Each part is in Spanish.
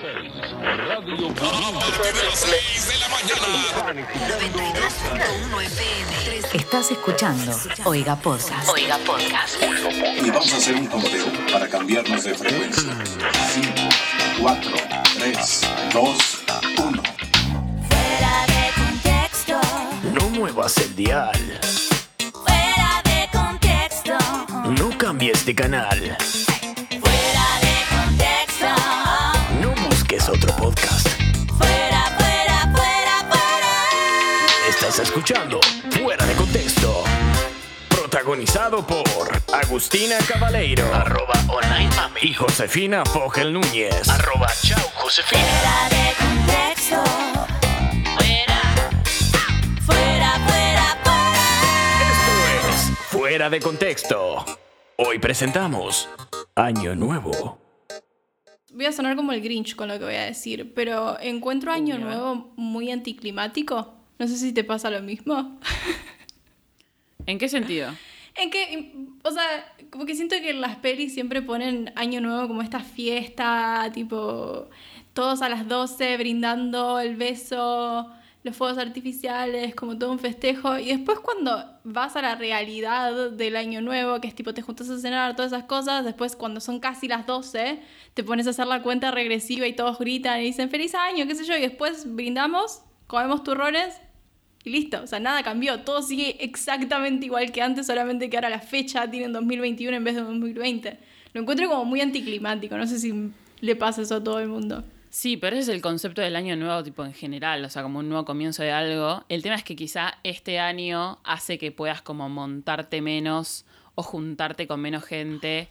Radio de la mañana. 92.1 FM. Estás escuchando Oiga Podcast. Oiga Podcast. Y vamos a hacer un conteo para cambiarnos de frecuencia. 5, 4, 3, 2, 1. Fuera de contexto, No muevas el dial. fuera de contexto, No cambies de canal. Busques otro podcast. fuera, fuera, fuera, fuera. Estás escuchando Fuera de Contexto. Protagonizado por Agustina Cabaleiro. Arroba online mami. Y Josefina Fogel Núñez. Arroba chau Josefina. Fuera de contexto, fuera, fuera, fuera, fuera. Esto es Fuera de Contexto. Hoy presentamos Año Nuevo. Voy a sonar como el Grinch con lo que voy a decir, pero encuentro Año Nuevo muy anticlimático. No sé si te pasa lo mismo. ¿En qué sentido? En que, o sea, como que siento que las pelis siempre ponen Año Nuevo como esta fiesta, tipo, todos a las 12 brindando el beso, los fuegos artificiales, como todo un festejo. Y después cuando vas a la realidad del Año Nuevo, que es tipo, te juntas a cenar, todas esas cosas, después cuando son casi las 12, te pones a hacer la cuenta regresiva y todos gritan y dicen feliz año, qué sé yo, y después brindamos, comemos turrones y listo, o sea, nada cambió, todo sigue exactamente igual que antes, solamente que ahora la fecha tiene 2021 en vez de 2020. Lo encuentro como muy anticlimático, no sé si le pasa eso a todo el mundo. Sí, pero ese es el concepto del año nuevo, tipo en general, o sea, como un nuevo comienzo de algo. El tema es que quizá este año hace que puedas como montarte menos o juntarte con menos gente.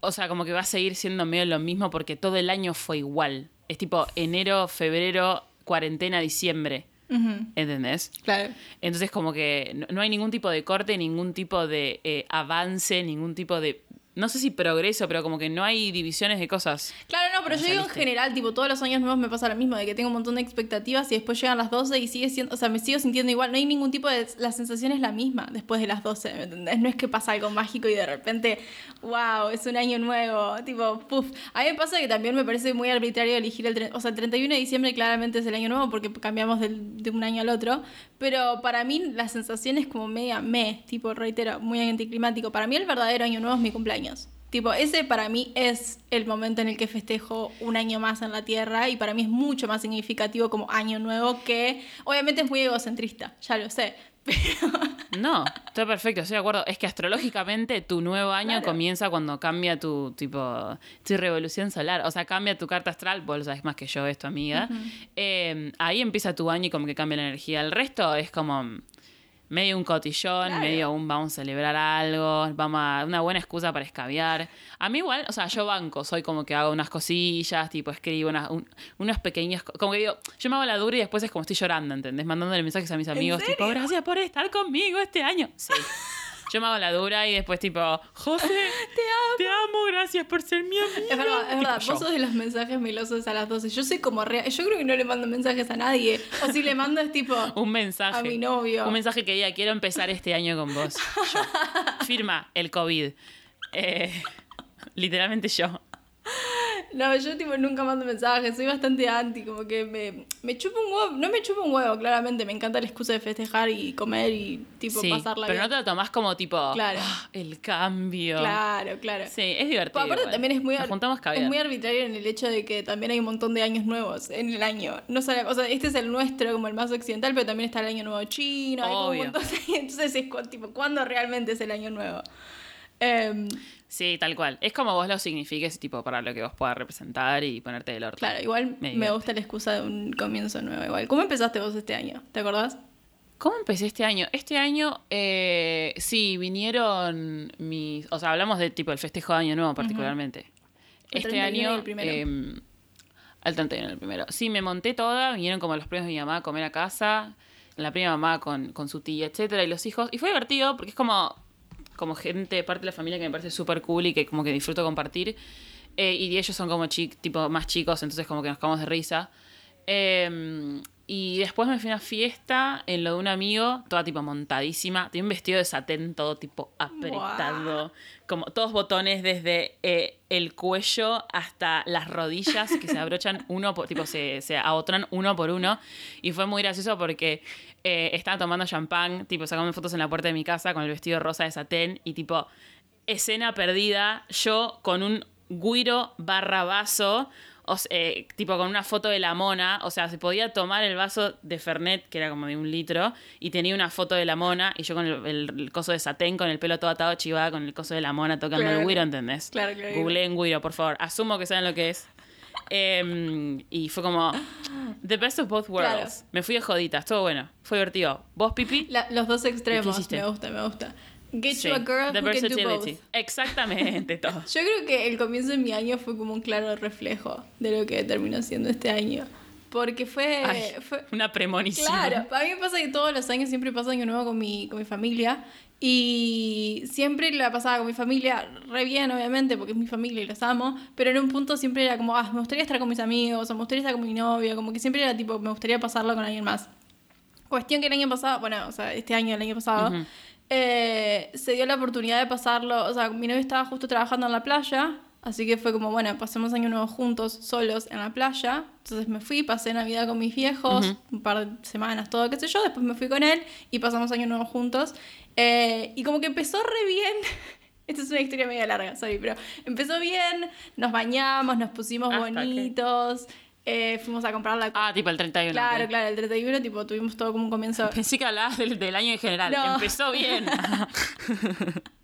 O sea, como que va a seguir siendo medio lo mismo porque todo el año fue igual. Es tipo enero, febrero, cuarentena, diciembre. ¿Entendés? Claro. Entonces como que no, no hay ningún tipo de corte, ningún tipo de eh, avance, ningún tipo de... No sé si progreso, pero como que no hay divisiones de cosas. Claro, no, pero Ya yo digo en general, tipo, todos los años nuevos me pasa lo mismo, de que tengo un montón de expectativas y después llegan las 12 y sigue siendo, o sea, me sigo sintiendo igual, no hay ningún tipo de, la sensación es la misma después de las 12, ¿me entendés? No es que pasa algo mágico y de repente, wow, es un año nuevo, tipo, puff. A mí me pasa que también me parece muy arbitrario elegir el, o sea, el 31 de diciembre claramente es el año nuevo porque cambiamos del- de un año al otro, pero para mí la sensación es como media me, tipo, reitero, muy anticlimático. Para mí el verdadero año nuevo es mi cumpleaños. Tipo, ese para mí es el momento en el que festejo un año más en la Tierra y para mí es mucho más significativo como año nuevo que, obviamente es muy egocentrista, ya lo sé, pero No, está perfecto, estoy de acuerdo. Es que astrológicamente tu nuevo año Claro. comienza cuando cambia tu tipo tu revolución solar. O sea, cambia tu carta astral, vos lo sabes más que yo, es tu amiga. Eh, ahí empieza tu año y como que cambia la energía. El resto es como medio un cotillón, Claro. medio un vamos a celebrar algo, vamos a una buena excusa para escabiar. A mí igual, o sea, yo banco, soy como que hago unas cosillas, tipo escribo unas- un- unos pequeños, co- como que digo, yo me hago la dura y después es como estoy llorando, ¿entendés? Mandándole mensajes a mis amigos, tipo, gracias por estar conmigo este año. Sí. Yo me hago la dura y después tipo, José, te amo, te amo, gracias por ser mi amiga. es verdad, es Tipo verdad, yo. vos sos de los mensajes melosos a las 12. Yo soy como real, yo creo que no le mando mensajes a nadie, o si le mando es tipo, Un mensaje. A mi novio. Un mensaje que diga, quiero empezar este año con vos. Yo. Firma el COVID. Eh, literalmente yo. No, yo tipo nunca mando mensajes, soy bastante anti, como que me, me chupa un huevo, no me chupa un huevo, claramente, me encanta la excusa de festejar y comer y tipo Sí, pasarla pero bien. no te lo tomás como tipo, Claro. "Ah, el cambio. Claro, claro. Sí, es divertido. Pues aparte también es muy, es muy arbitrario en el hecho de que también hay un montón de años nuevos en el año. No solo, o sea, este es el nuestro como el más occidental, pero también está el año nuevo chino, hay como un Obvio. montón de- entonces es tipo, ¿cuándo realmente es el año nuevo? Em, Sí, tal cual. Es como vos lo signifiques, tipo, para lo que vos puedas representar y ponerte del orto. claro, igual Me gusta la excusa de un comienzo nuevo igual. ¿Cómo empezaste vos este año? ¿Te acordás? ¿Cómo empecé este año? Este año, eh, sí, vinieron mis... O sea, hablamos de tipo el festejo de Año Nuevo particularmente. Este 31 y año... el primero. eh, al 31 el primero. Sí, me monté toda, vinieron como los primos de mi mamá a comer a casa, la prima mamá con, con su tía, etcétera, y los hijos. Y fue divertido porque es como, como gente, parte de la familia que me parece súper cool y que como que disfruto compartir. Eh, y ellos son como chi- tipo más chicos, entonces como que nos cagamos de risa. Eh, y después me fui a una fiesta en lo de un amigo, toda tipo montadísima. Tenía un vestido de satén todo tipo apretado. Como todos botones desde eh, el cuello hasta las rodillas que se abrochan uno por, tipo se, se abotonan uno por uno. Y fue muy gracioso porque eh, estaba tomando champán, tipo sacando fotos en la puerta de mi casa con el vestido rosa de satén y tipo escena perdida, yo con un guiro barra vaso, o eh, tipo con una foto de la mona, o sea, se podía tomar el vaso de Fernet, que era como de un litro, y tenía una foto de la mona, y yo con el, el- el coso de satén, con el pelo todo atado chivada, con el coso de la mona tocando Claro. el guiro, ¿entendés? Claro, claro. Googleen guiro, por favor. Asumo que saben lo que es. Em, y fue como The best of both worlds. Claro. Me fui de joditas, todo bueno. Fue divertido. ¿Vos, Pipi? La- los dos ¿Qué extremos. Me gusta, me gusta. Get Sí, you a girl the who can do versatility. both. Exactamente, todo. Yo creo que el comienzo de mi año fue como un claro reflejo de lo que terminó siendo este año. Porque fue, Ay, fue una premonición. Claro, a mí me pasa que todos los años siempre pasa año nuevo con mi, con mi familia. Y siempre la pasaba con mi familia re bien, obviamente, porque es mi familia y los amo. Pero en un punto siempre era como, ah, me gustaría estar con mis amigos, o me gustaría estar con mi novio. Como que siempre era tipo, me gustaría pasarlo con alguien más. Cuestión que el año pasado, bueno, o sea, este año, el año pasado, Ujú. Eh, se dio la oportunidad de pasarlo. O sea, mi novio estaba justo trabajando en la playa, así que fue como, bueno, pasemos año nuevo juntos, solos, en la playa. Entonces me fui, pasé Navidad con mis viejos, Ujú. un par de semanas, todo, qué sé yo. Después me fui con él y pasamos año nuevo juntos. Eh, y como que empezó re bien. Esta es una historia media larga, sorry, pero empezó bien, nos bañamos, nos pusimos Hasta que- bonitos, eh, fuimos a comprar la Ah, tipo el 31. Claro, ok. claro, el 31, tipo, tuvimos todo como un comienzo. Pensé que hablabas del, del año en general. No. Empezó bien.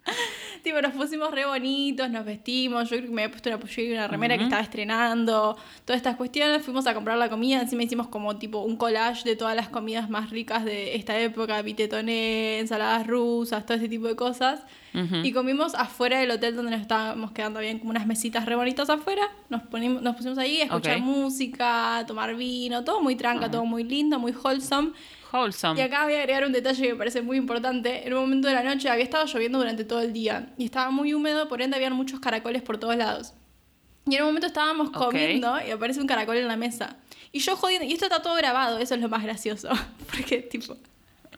Tipo, nos pusimos re bonitos, nos vestimos. Yo creo que me había puesto una pollera y una remera que estaba estrenando. Todas estas cuestiones. Fuimos a comprar la comida. Encima hicimos como tipo un collage de todas las comidas más ricas de esta época: vitetoné, ensaladas rusas, todo ese tipo de cosas. Ujú. Y comimos afuera del hotel donde nos estábamos quedando bien, como unas mesitas re bonitas afuera. Nos, ponimos, nos pusimos ahí a escuchar música, a tomar vino, todo muy tranca, todo muy lindo, muy wholesome. Wholesome. Y acá voy a agregar un detalle que me parece muy importante. En un momento de la noche había estado lloviendo durante todo el día y estaba muy húmedo, por ende habían muchos caracoles por todos lados. Y en un momento estábamos Ok. comiendo y aparece un caracol en la mesa. Y yo jodiendo, y esto está todo grabado, eso es lo más gracioso. Porque, tipo,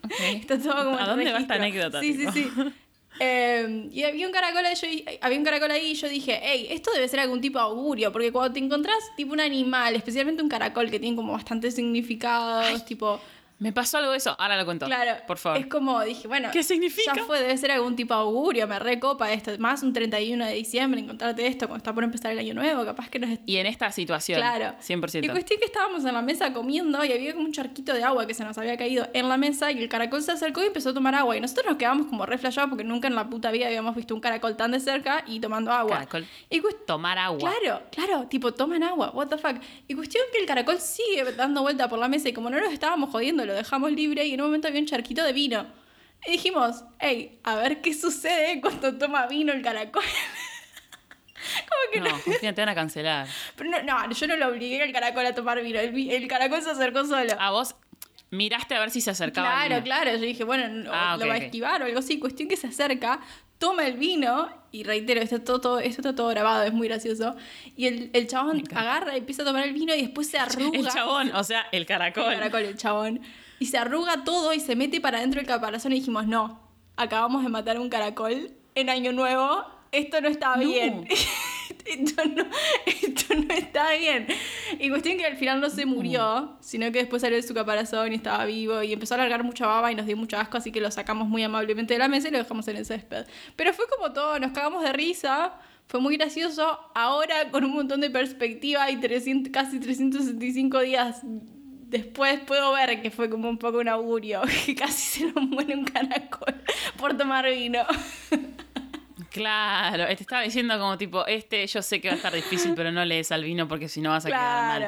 Ok. está todo como. ¿A dónde va esta registro. anécdota? Sí, tipo? sí, sí. Eh, y había un caracol ahí, yo, había un caracol ahí y yo dije, hey, esto debe ser algún tipo de augurio, porque cuando te encontrás tipo un animal, especialmente un caracol que tiene como bastantes significados, tipo, Me pasó algo de eso. Ahora lo cuento. Claro, Por favor. Es como dije, bueno, ¿Qué significa? Ya fue, debe ser algún tipo de augurio, me recopa esto. Más un 31 de diciembre, encontrarte esto cuando está por empezar el año nuevo, capaz que nos. est- Y en esta situación. Claro. 100%. Y cuestión que estábamos en la mesa comiendo y había como un charquito de agua que se nos había caído en la mesa y el caracol se acercó y empezó a tomar agua. Y nosotros nos quedamos como re flashados porque nunca en la puta vida habíamos visto un caracol tan de cerca y tomando agua. Caracol. Y Tomar agua. Claro, claro, tipo, toman agua, what the fuck. Y cuestión que el caracol sigue dando vuelta por la mesa y como no nos estábamos jodiendo, lo dejamos libre y en un momento había un charquito de vino. Y dijimos, hey, a ver qué sucede cuando toma vino el caracol. como que No, no. Justina, te van a cancelar. Pero no, no, yo no lo obligué al caracol a tomar vino. El, caracol se acercó solo. A vos miraste a ver si se acercaba. Claro, claro. Yo dije, bueno, no- Ah, lo va a esquivar o algo así. Cuestión que se acerca, toma el vino, y reitero, esto, todo, todo- esto está todo grabado, es muy gracioso. Y el, el chabón agarra y empieza a tomar el vino y después se arruga. El chabón, o sea, el El caracol. caracol, el chabón. Y se arruga todo y se mete para adentro del caparazón y dijimos, no, acabamos de matar un caracol en Año Nuevo, esto no está No. bien. esto, no, esto no está bien. Y cuestión que al final no se murió, sino que después salió de su caparazón y estaba vivo y empezó a largar mucha baba y nos dio mucho asco, así que lo sacamos muy amablemente de la mesa y lo dejamos en el césped. Pero fue como todo, nos cagamos de risa. Fue muy gracioso. Ahora, con un montón de perspectiva y 300, casi 365 días después, puedo ver que fue como un poco un augurio. Que casi se nos muere un caracol por tomar vino. Claro, te estaba diciendo como tipo, este yo sé que va a estar difícil, pero no lees al vino porque si no vas a quedar mal.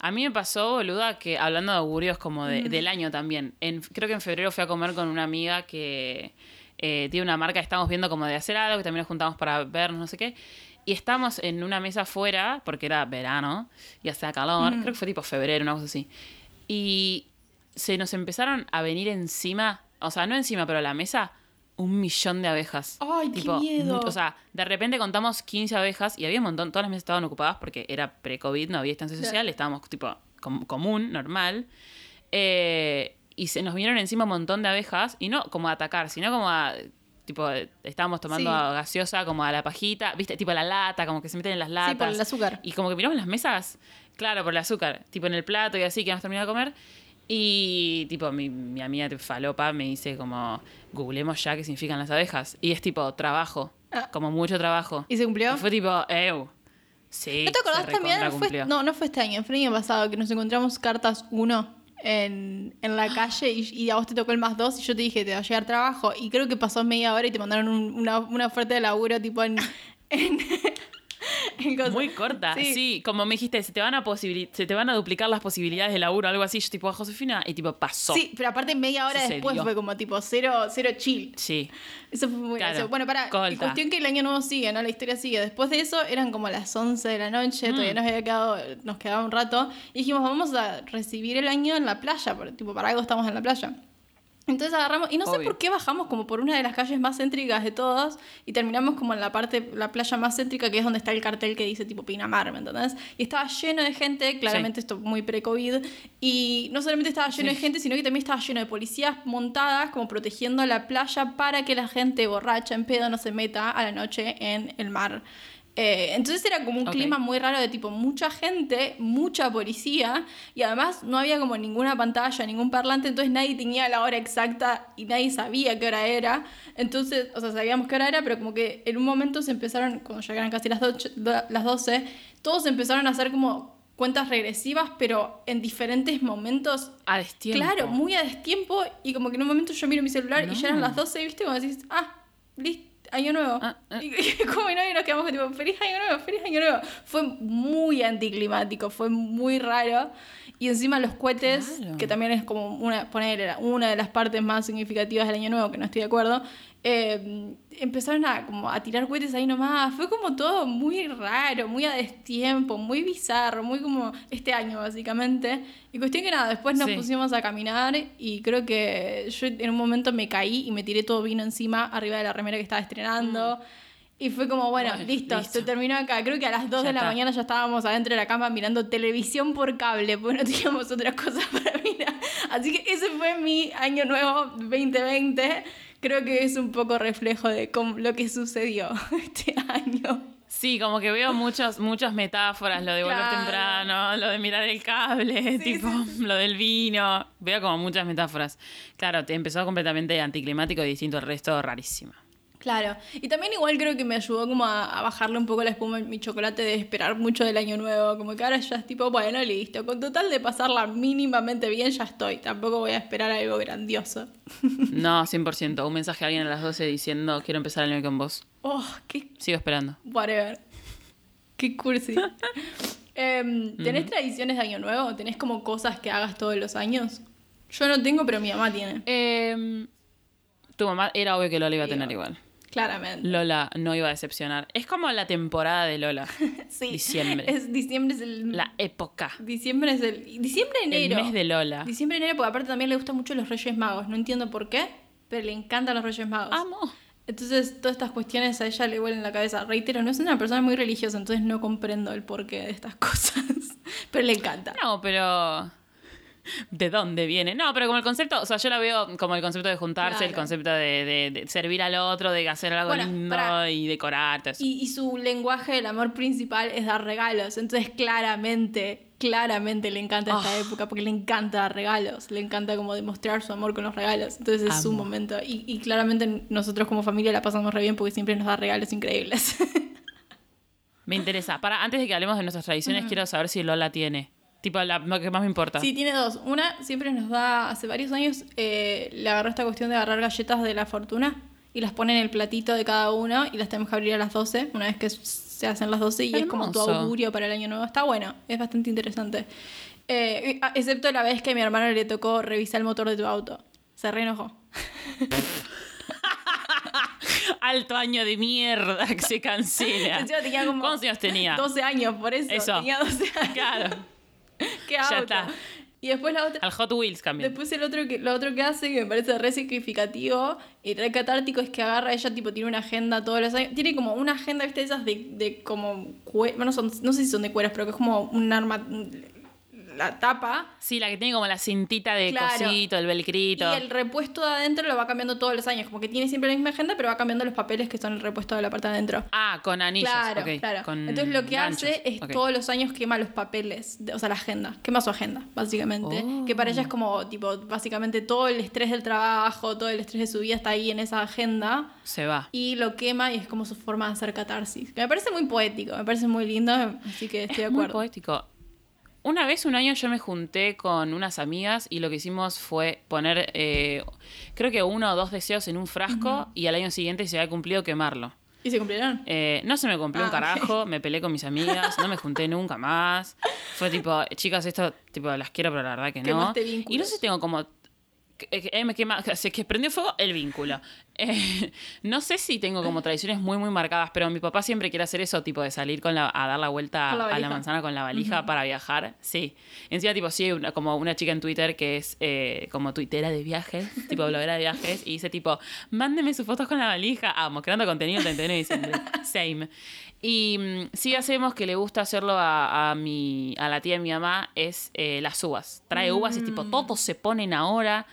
A mí me pasó, boluda, que hablando de augurios como de- del año también. En, creo que en febrero fui a comer con una amiga que eh, tiene una marca, estamos viendo como de hacer algo, que también nos juntamos para vernos, no sé qué. Y estamos en una mesa afuera, porque era verano y hacía calor, creo que fue tipo febrero, una cosa así. Y se nos empezaron a venir encima, o sea, no encima, pero a la mesa, un millón de abejas. Ay, qué miedo. O sea, de repente contamos 15 abejas y había un montón, todas las mesas estaban ocupadas porque era pre-COVID, no había distancia social, estábamos tipo com- común, normal. Eh, y se nos vinieron encima un montón de abejas, y no como a atacar, sino como a. Tipo, estábamos tomando Sí. gaseosa como a la pajita, ¿viste? Tipo a la lata, como que se meten en las latas. por el azúcar. Y como que miramos las mesas, claro, por el azúcar, tipo en el plato y así, que hemos terminado de comer. Y tipo, mi, mi amiga falopa me dice como, googlemos ya qué significan las abejas. Y es tipo, trabajo, Ah. como mucho trabajo. ¿Y se cumplió? Y fue tipo, ew. Sí. ¿No te acordás también? Fue- no, no fue este año, fue el año pasado que nos encontramos cartas 1 en, en la calle y, y a vos te tocó el más 2 y yo te dije, te va a llegar trabajo. Y creo que pasó media hora y te mandaron un- una, una oferta de laburo tipo en... en- en cosas. Muy corta, sí. Como me dijiste, se te, van a se te van a duplicar las posibilidades de laburo, algo así. Yo tipo, Josefina, y tipo, pasó. Sí, pero aparte media hora Sucedió. después fue como tipo cero, cero chill. Sí. Eso fue muy Claro, gracioso. Bueno, para colta. cuestión que el año nuevo sigue, ¿no? La historia sigue. Después de eso eran como las 11 de la noche, Mm. todavía nos había quedado, nos quedaba un rato. Y dijimos, vamos a recibir el año en la playa, porque tipo, para algo estamos en la playa. Entonces agarramos, y no sé por qué bajamos como por una de las calles más céntricas de todas y terminamos como en la parte, la playa más céntrica que es donde está el cartel que dice tipo Pinamar, ¿me entendés? Y estaba lleno de gente, claramente esto muy pre-COVID, y no solamente estaba lleno Sí. de gente, sino que también estaba lleno de policías montadas como protegiendo la playa para que la gente borracha en pedo no se meta a la noche en el mar. Eh, entonces era como un clima muy raro de tipo mucha gente, mucha policía y además no había como ninguna pantalla, ningún parlante, entonces nadie tenía la hora exacta y nadie sabía qué hora era. Entonces, o sea, sabíamos qué hora era, pero como que en un momento se empezaron, cuando llegaron casi las, doce- las 12, todos empezaron a hacer como cuentas regresivas, pero en diferentes momentos. A destiempo. Claro, muy a destiempo y como que en un momento yo miro mi celular y ya eran las 12, ¿viste? Como decís, ah, listo. Año nuevo. Ah, ah. Y, y como no, y nos quedamos tipo, feliz año nuevo, feliz año nuevo. Fue muy anticlimático, fue muy raro. Y encima los cohetes, Claro. que también es como una, poner, una de las partes más significativas del año nuevo, que no estoy de acuerdo, eh, empezaron a, como a tirar cohetes ahí nomás. Fue como todo muy raro, muy a destiempo, muy bizarro, muy como este año básicamente. Y cuestión que nada, después nos Sí. pusimos a caminar y creo que yo en un momento me caí y me tiré todo vino encima arriba de la remera que estaba estrenando. Y fue como, bueno, Bueno, listo, listo. se terminó acá. Creo que a las 2 Ya de la está. mañana ya estábamos adentro de la cama mirando televisión por cable, porque no teníamos otra cosa para mirar. Así que ese fue mi año nuevo 2020. Creo que es un poco reflejo de cómo- lo que sucedió este año. Sí, como que veo muchos, muchas metáforas, lo de volver Claro. temprano, lo de mirar el cable, tipo, lo del vino. Veo como muchas metáforas. Claro, te empezó completamente anticlimático y distinto al resto, rarísima. Claro. Y también igual creo que me ayudó como a, a bajarle un poco la espuma en mi chocolate de esperar mucho del año nuevo. Como que ahora ya es tipo, bueno, listo. Con total de pasarla mínimamente bien ya estoy. Tampoco voy a esperar algo grandioso. No, 100%. Un mensaje a alguien a las 12 diciendo, quiero empezar el año con vos. Oh, qué Sigo esperando. Whatever. Qué cursi. Em, ¿Tenés tradiciones de año nuevo? ¿Tenés como cosas que hagas todos los años? Yo no tengo, pero mi mamá tiene. Eh, tu mamá era obvio que Lola iba a tener igual. Claramente. Lola no iba a decepcionar. Es como la temporada de Lola. Sí. Diciembre. Es, diciembre es el. La época. Diciembre es el. Diciembre, enero. El mes de Lola. Diciembre, enero, porque aparte también le gustan mucho los Reyes Magos. No entiendo por qué, pero le encantan los Reyes Magos. Amo. Entonces, todas estas cuestiones a ella le vuelven la cabeza. Reitero, no es una persona muy religiosa, entonces no comprendo el porqué de estas cosas. pero le encanta. No, pero. ¿De dónde viene? No, pero como el concepto, o sea, yo la veo como el concepto de juntarse, el concepto de, de- de servir al otro, de hacer algo Bueno, lindo y decorar. todo eso. Y, y su lenguaje del amor principal es dar regalos. Entonces, claramente, claramente le encanta esta Ah. época porque le encanta dar regalos. Le encanta como demostrar su amor con los regalos. Entonces, es su Amo. momento. Y, y claramente nosotros como familia la pasamos re bien porque siempre nos da regalos increíbles. Me interesa. Para, antes de que hablemos de nuestras tradiciones, quiero saber si Lola tiene. Tipo, la, lo que más me importa. Sí, tiene dos. Una siempre nos da, hace varios años, eh, le agarró esta cuestión de agarrar galletas de la fortuna y las pone en el platito de cada uno y las tenemos que abrir a las 12, una vez que se hacen las 12 y es como tu Hermoso. augurio para el año nuevo. Está bueno, es bastante interesante. Eh, a- excepto la vez que a mi hermano le tocó revisar el motor de tu auto. Se reenojó. Alto año de mierda que se cancela. Tenía como ¿Cuántos años tenía? 12 años, por eso. Eso. Tenía 12 años. Claro. ¿Qué Ya está. Y después la otra... Al Hot Wheels cambió. Después el otro que, lo otro que hace, que me parece re significativo y re catártico, es que agarra, ella tipo tiene una agenda todos los años. Tiene como una agenda, viste, esas de, de como bueno, son, no sé si son de cueros, pero que es como un arma. La tapa. Sí, la que tiene como la cintita de Claro. cosito, el velcrito. Y el repuesto de adentro lo va cambiando todos los años. Como que tiene siempre la misma agenda, pero va cambiando los papeles que son el repuesto de la parte de adentro. Ah, con anillos. Claro, claro. con Entonces lo que ganchos, hace es todos los años quema los papeles, de- o sea, la agenda. Quema su agenda, básicamente. Oh. Que para ella es como, tipo, básicamente todo el estrés del trabajo, todo el estrés de su vida está ahí en esa agenda. Se va. Y lo quema y es como su forma de hacer catarsis. Que me parece muy poético, me parece muy lindo, así que estoy de Es muy acuerdo. poético. Una vez, un año, yo me junté con unas amigas y lo que hicimos fue poner, eh, creo que uno o dos deseos en un frasco y al año siguiente, si se había cumplido, quemarlo. ¿Y se cumplieron? Eh, no se me cumplió Ah, un carajo, me peleé con mis amigas, no me junté nunca más. Fue tipo, chicas, esto tipo las quiero, pero la verdad que no. Y no sé si tengo como. que- eh, me quema, que prendió fuego el vínculo. Eh, no sé si tengo como tradiciones muy, muy marcadas, pero mi papá siempre quiere hacer eso, tipo de salir con la, a dar la vuelta la a la manzana con la valija para viajar. Sí. Encima, tipo, sí, una- como una chica en Twitter que es eh, como tuitera de viajes, tipo bloguera de viajes, y dice tipo, mándeme sus fotos con la valija. Amo, creando contenido el 31 de diciembre. Same. Y mm, sí hacemos que le gusta hacerlo a, a mi, a la tía de mi mamá, es eh, las uvas. Trae uvas y es tipo, todos se ponen ahora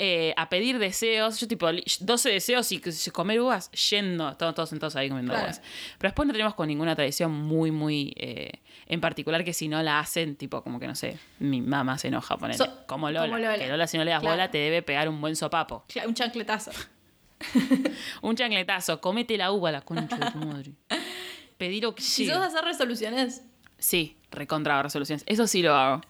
eh, a pedir deseos. Yo tipo, li- 12 deseos y que- comer uvas yendo. Estamos todos sentados ahí comiendo Claro. uvas. Pero después no tenemos con ninguna tradición muy, muy eh, en particular que si no la hacen, tipo, como que no sé, mi mamá se enoja, ponele. So- como, Lola, como Lola. Que Lola, si no le das Claro. bola, te debe pegar un buen sopapo. Cla- Un chancletazo. Un chancletazo, comete la uva, la concha de tu madre. Pedir ¿Y auxilio. sos de hacer resoluciones? Sí, recontra resoluciones. Eso sí lo hago.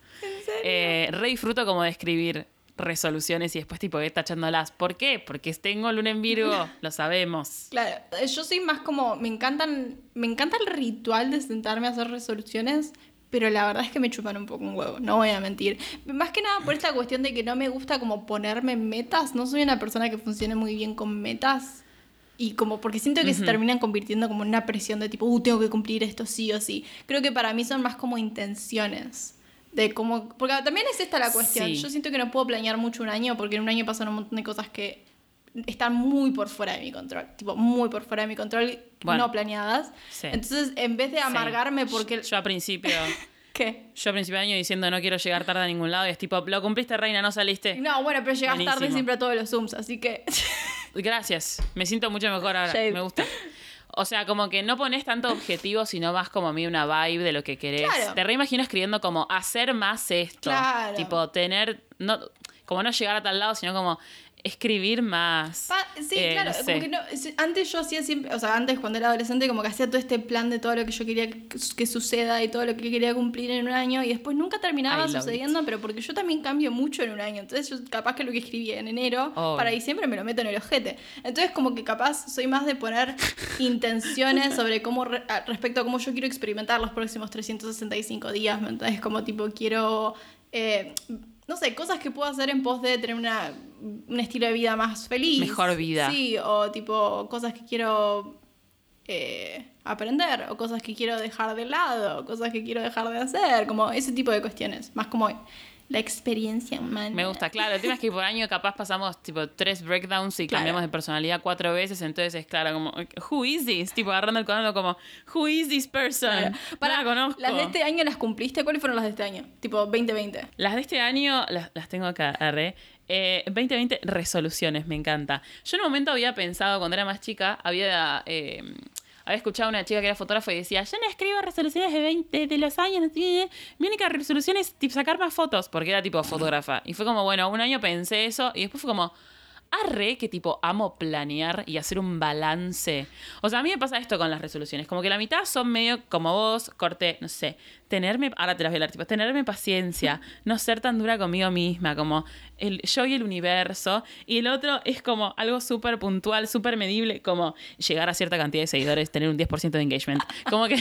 Eh, re disfruto como de escribir resoluciones y después tipo ir tachándolas. ¿Por qué? Porque tengo luna en Virgo, lo sabemos. Claro, yo soy más como, me encantan, me encanta el ritual de sentarme a hacer resoluciones, pero la verdad es que me chupan un poco un huevo, no voy a mentir. Más que nada por esta cuestión de que no me gusta como ponerme metas, no soy una persona que funcione muy bien con metas. Y como porque siento que se terminan convirtiendo como en una presión de tipo, uh, tengo que cumplir esto sí o sí. Creo que para mí son más como intenciones. De cómo, porque también es esta la cuestión. Sí. Yo siento que no puedo planear mucho un año porque en un año pasan un montón de cosas que están muy por fuera de mi control. Tipo, muy por fuera de mi control, Bueno. no planeadas. Sí. Entonces, en vez de amargarme Sí. porque... Yo a principio... ¿Qué? Yo a principio de año diciendo no quiero llegar tarde a ningún lado y es tipo, lo cumpliste reina, no saliste. No, bueno, pero llegas tarde Buenísimo. siempre a todos los Zooms, así que... Gracias, me siento mucho mejor ahora, Shade. me gusta. O sea, como que no pones tanto objetivo, sino más como a mí una vibe de lo que querés. Claro. Te reimagino escribiendo como hacer más esto. Claro. Tipo, tener, no, como no llegar a tal lado, sino como escribir más. Pa- sí, Eh, claro, no sé. como que no, es- antes yo hacía siempre, o sea, antes cuando era adolescente como que hacía todo este plan de todo lo que yo quería que, que suceda y todo lo que quería cumplir en un año y después nunca terminaba sucediendo, pero porque yo también cambio mucho en un año, entonces yo capaz que lo que escribí en enero, para diciembre me lo meto en el ojete. Entonces como que capaz soy más de poner intenciones sobre cómo, re- respecto a cómo yo quiero experimentar los próximos 365 días, ¿me entendés? Como tipo quiero... eh, no sé, cosas que puedo hacer en pos de tener una, un estilo de vida más feliz. Mejor vida. Sí, o tipo cosas que quiero eh, aprender, o cosas que quiero dejar de lado, o cosas que quiero dejar de hacer, como ese tipo de cuestiones. Más como la experiencia humana. Me gusta, claro. El tema es que por año capaz pasamos tipo tres breakdowns y Claro. cambiamos de personalidad cuatro veces. Entonces es claro, como, who is this? Tipo agarrando el cuaderno como, who is this person? Claro. Para, la conozco. ¿Las de este año las cumpliste? ¿Cuáles fueron las de este año? Tipo 2020. Las de este año, las, las tengo acá, arre. Eh, 2020, resoluciones, me encanta. Yo en un momento había pensado, cuando era más chica, había, eh, había escuchado a una chica que era fotógrafa y decía, yo no escribo resoluciones de 20 de los años, mi única resolución es sacar más fotos, porque era tipo fotógrafa. Y fue como, bueno, un año pensé eso y después fue como... Arre que tipo amo planear y hacer un balance. O sea, a mí me pasa esto con las resoluciones. Como que la mitad son medio como vos, corté, no sé, tenerme, ahora te las voy a leer, tipo, tenerme paciencia, no ser tan dura conmigo misma, como el yo y el universo. Y el otro es como algo súper puntual, súper medible, como llegar a cierta cantidad de seguidores, tener un 10% de engagement. Como que...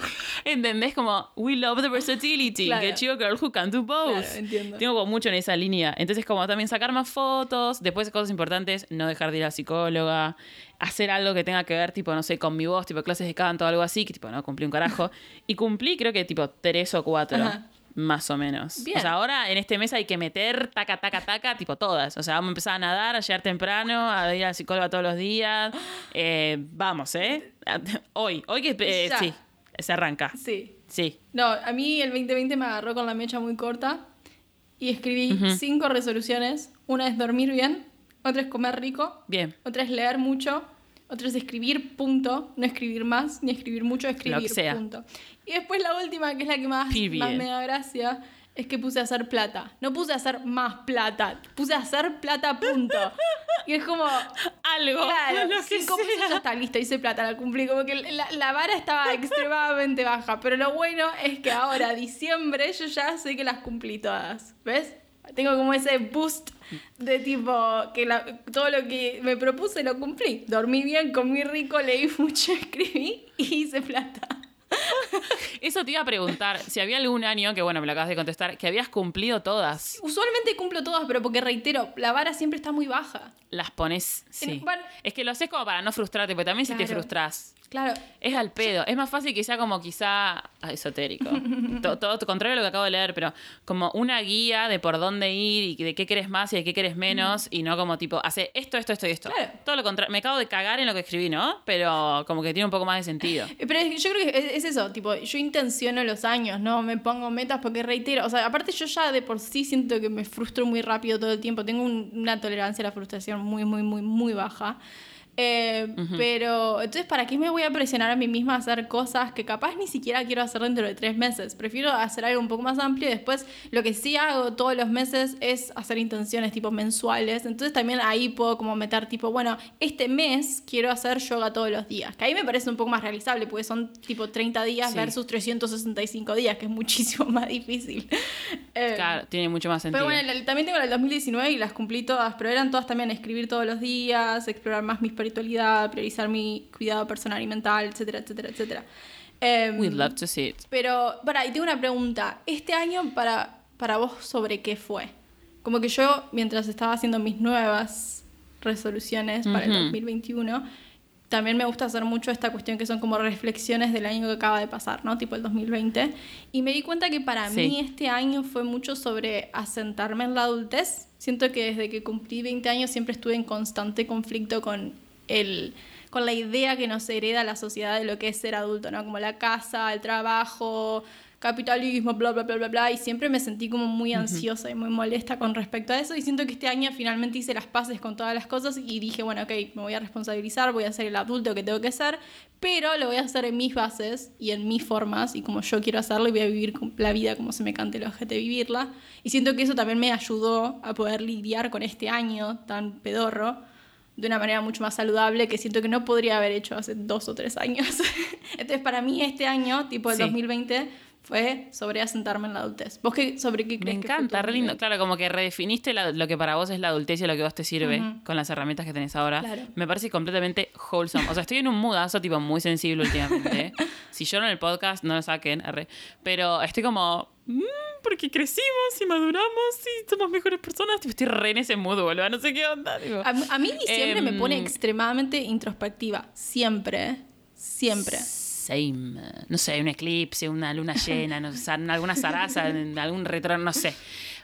¿Entendés? Como, we love the versatility. Claro. Get you a girl who can do both. Claro, entiendo. Tengo como mucho en esa línea. Entonces, como también sacar más fotos, después cosas importantes, no dejar de ir a la psicóloga, hacer algo que tenga que ver, tipo, no sé, con mi voz, tipo clases de canto o algo así, que tipo, no, cumplí un carajo. y cumplí creo que tipo tres o cuatro. Ajá. Más o menos. Bien. O sea, ahora en este mes hay que meter taca, taca, taca, tipo todas. O sea, vamos a empezar a nadar, a llegar temprano, a ir a la psicóloga todos los días. Eh, vamos, ¿eh? Hoy, hoy que eh, sí, se arranca. Sí. Sí. No, a mí el 2020 me agarró con la mecha muy corta y escribí cinco resoluciones. Una es dormir bien, otra es comer rico, Bien. otra es leer mucho, otra es escribir, punto. No escribir más, ni escribir mucho, escribir, Lo que sea. punto. Y después la última, que es la que más, más me da gracia, es que puse a hacer plata. No puse a hacer más plata, puse a hacer plata, punto. Y es como, Algo. Claro, lo que cinco pesos sea. ya está listo, hice plata, la cumplí. Como que la, la vara estaba extremadamente baja. Pero lo bueno es que ahora, diciembre, yo ya sé que las cumplí todas. ¿Ves? Tengo como ese boost de tipo que la- todo lo que me propuse lo cumplí. Dormí bien, comí rico, leí mucho, escribí y hice plata. Eso te iba a preguntar, si había algún año, que bueno, me lo acabas de contestar, que habías cumplido todas. Usualmente cumplo todas, pero porque reitero, la vara siempre está muy baja. Las pones, sí. En- bueno- es que lo haces como para no frustrarte, porque también si te frustras, Claro. es al pedo. Es más fácil que sea como quizá ah, esotérico. todo, todo contrario a lo que acabo de leer, pero como una guía de por dónde ir y de qué querés más y de qué querés menos, y no como tipo, hace esto, esto, esto y esto. Claro. Todo lo contrario. Me acabo de cagar en lo que escribí, ¿no? Pero como que tiene un poco más de sentido. Pero es yo creo que es, es eso, tipo, yo intenciono los años, no me pongo metas porque reitero, o sea, aparte yo ya de por sí siento que me frustro muy rápido todo el tiempo, tengo un- una tolerancia a la frustración muy, muy, muy, muy baja. Eh, Pero entonces, ¿para qué me voy a presionar a mí misma a hacer cosas que capaz ni siquiera quiero hacer dentro de tres meses? Prefiero hacer algo un poco más amplio y después lo que sí hago todos los meses es hacer intenciones tipo mensuales. Entonces también ahí puedo como meter tipo, bueno, este mes quiero hacer yoga todos los días. Que ahí me parece un poco más realizable porque son tipo 30 días Sí. versus 365 días, que es muchísimo más difícil. Eh, Claro, tiene mucho más sentido. pero bueno, también tengo la del 2019 y las cumplí todas, pero eran todas también escribir todos los días, explorar más mi espiritualidad, priorizar mi cuidado personal y mental, etcétera, etcétera, etcétera. Em, We'd love to see it. pero, para, y tengo una pregunta. Este año para, para vos sobre qué fue? Como que yo, mientras estaba haciendo mis nuevas resoluciones para el Ujú. 2021, también me gusta hacer mucho esta cuestión que son como reflexiones del año que acaba de pasar, ¿no? Tipo el 2020. Y me di cuenta que para Sí. mí este año fue mucho sobre asentarme en la adultez. Siento que desde que cumplí 20 años siempre estuve en constante conflicto con el con la idea que nos hereda la sociedad de lo que es ser adulto, ¿no? Como la casa, el trabajo, capitalismo, bla, bla, bla, bla, bla. Y siempre me sentí como muy ansiosa y muy molesta con respecto a eso. Y siento que este año finalmente hice las paces con todas las cosas y dije, bueno, ok, me voy a responsabilizar, voy a ser el adulto que tengo que ser, pero lo voy a hacer en mis bases y en mis formas y como yo quiero hacerlo y voy a vivir la vida como se me cante el ojete vivirla. Y siento que eso también me ayudó a poder lidiar con este año tan pedorro de una manera mucho más saludable que siento que no podría haber hecho hace dos o tres años. Entonces, para mí este año, tipo el Sí. 2020, fue sobre asentarme en la adultez. ¿Vos qué, sobre qué Me crees que fue encanta, tu re lindo. 2020? Claro, como que redefiniste la- lo que para vos es la adultez y lo que vos te sirve con las herramientas que tenés ahora. Claro. Me parece completamente wholesome. O sea, estoy en un mudazo tipo muy sensible últimamente. ¿eh? si lloro en el podcast, no lo saquen, arre. pero estoy como... "Mm, porque crecimos y maduramos y somos mejores personas. Tipo, estoy re en ese mood, boludo. No sé qué onda. tipo. A, a mí diciembre me pone Em, extremadamente introspectiva. Siempre. Siempre. Same. No sé, un eclipse, una luna llena, no alguna zaraza, algún retorno, no sé.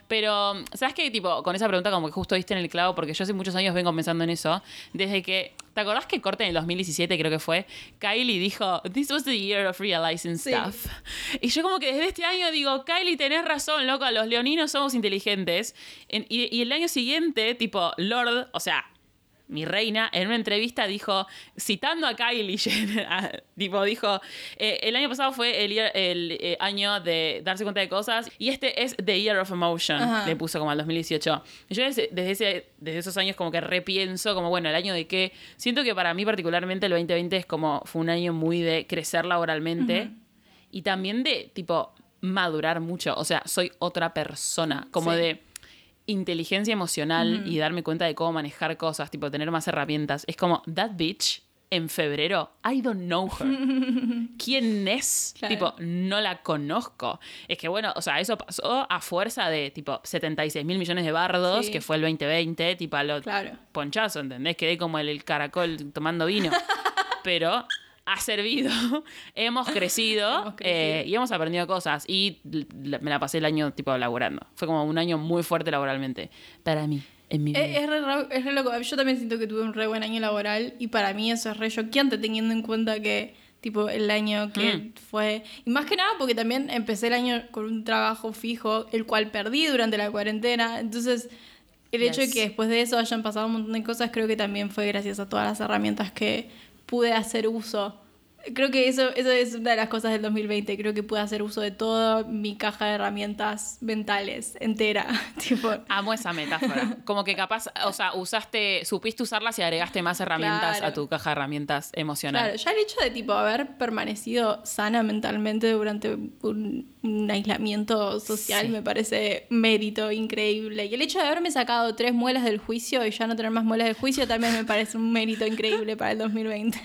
Pero, ¿sabes qué? Tipo, con esa pregunta como que justo diste en el clavo, porque yo hace muchos años vengo pensando en eso. Desde que, ¿te acordás que corte en el 2017 creo que fue? Kylie dijo, This was the year of realizing Sí. stuff. Y yo como que desde este año digo, Kylie, tenés razón, loco, los leoninos somos inteligentes. En- y, y el año siguiente, tipo, Lord, o sea, mi reina, en una entrevista dijo, citando a Kylie Jenner, a- tipo, dijo, eh, el año pasado fue el, year- el, eh, año de darse cuenta de cosas y este es The Year of Emotion, Ajá. le puso como al 2018. Y yo desde, desde, ese- desde esos años como que repienso, como bueno, el año de qué. Siento que para mí particularmente el 2020 es como, fue un año muy de crecer laboralmente y también de, tipo, madurar mucho. O sea, soy otra persona, como Sí. de inteligencia emocional y darme cuenta de cómo manejar cosas, tipo tener más herramientas. Es como, that bitch en febrero, I don't know her. ¿Quién es? Claro. Tipo, no la conozco. Es que bueno, o sea, eso pasó a fuerza de tipo 76 mil millones de bardos, Sí. que fue el 2020, tipo a lo Claro. ponchazo, ¿entendés? Quedé como el, el caracol tomando vino. Pero ha servido, hemos crecido, Hemos crecido. eh, y hemos aprendido cosas. Y me la pasé el año tipo laburando. Fue como un año muy fuerte laboralmente. Para mí, en mi vida. Es, es re, es re loco. Yo también siento que tuve un re buen año laboral y para mí eso es re choqueante teniendo en cuenta que tipo el año que Mm. fue. Y más que nada porque también empecé el año con un trabajo fijo, el cual perdí durante la cuarentena. Entonces, el hecho de Yes. que después de eso hayan pasado un montón de cosas, creo que también fue gracias a todas las herramientas que pude hacer uso. Creo que eso, eso es una de las cosas del 2020. Creo que pude hacer uso de toda mi caja de herramientas mentales entera. tipo, Amo esa metáfora. Como que capaz, o sea, usaste, supiste usarlas y agregaste más herramientas Claro. a tu caja de herramientas emocional. Claro, ya el hecho de tipo haber permanecido sana mentalmente durante un, un aislamiento social Sí. me parece mérito increíble. Y el hecho de haberme sacado tres muelas del juicio y ya no tener más muelas del juicio también me parece un mérito increíble para el 2020.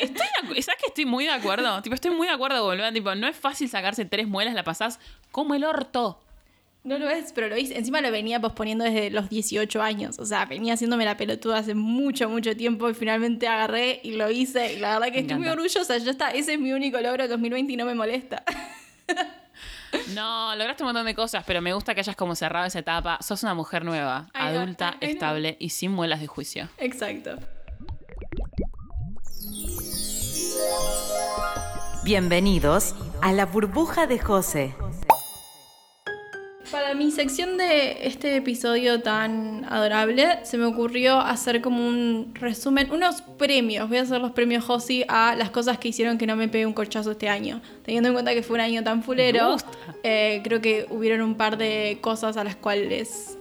Estoy ¿Sabes que estoy muy de acuerdo? tipo, estoy muy de acuerdo, boludo. Tipo, no es fácil sacarse tres muelas, la pasás como el orto. no lo es, pero lo hice. Encima lo venía posponiendo desde los 18 años. O sea, venía haciéndome la pelotuda hace mucho, mucho tiempo y finalmente agarré y lo hice. Y la verdad que Me estoy muy orgullosa. Ya está, ese es mi único logro del 2020 y no me molesta. No, lograste un montón de cosas, pero me gusta que hayas como cerrado esa etapa. Sos una mujer nueva, adulta, estable y sin muelas de juicio. Exacto. Bienvenidos a la burbuja de José. Para mi sección de este episodio tan adorable, se me ocurrió hacer como un resumen, unos premios. Voy a hacer los premios Josi a las cosas que hicieron que no me pegue un corchazo este año. Teniendo en cuenta que fue un año tan fulero, eh, creo que hubieron un par de cosas a las cuales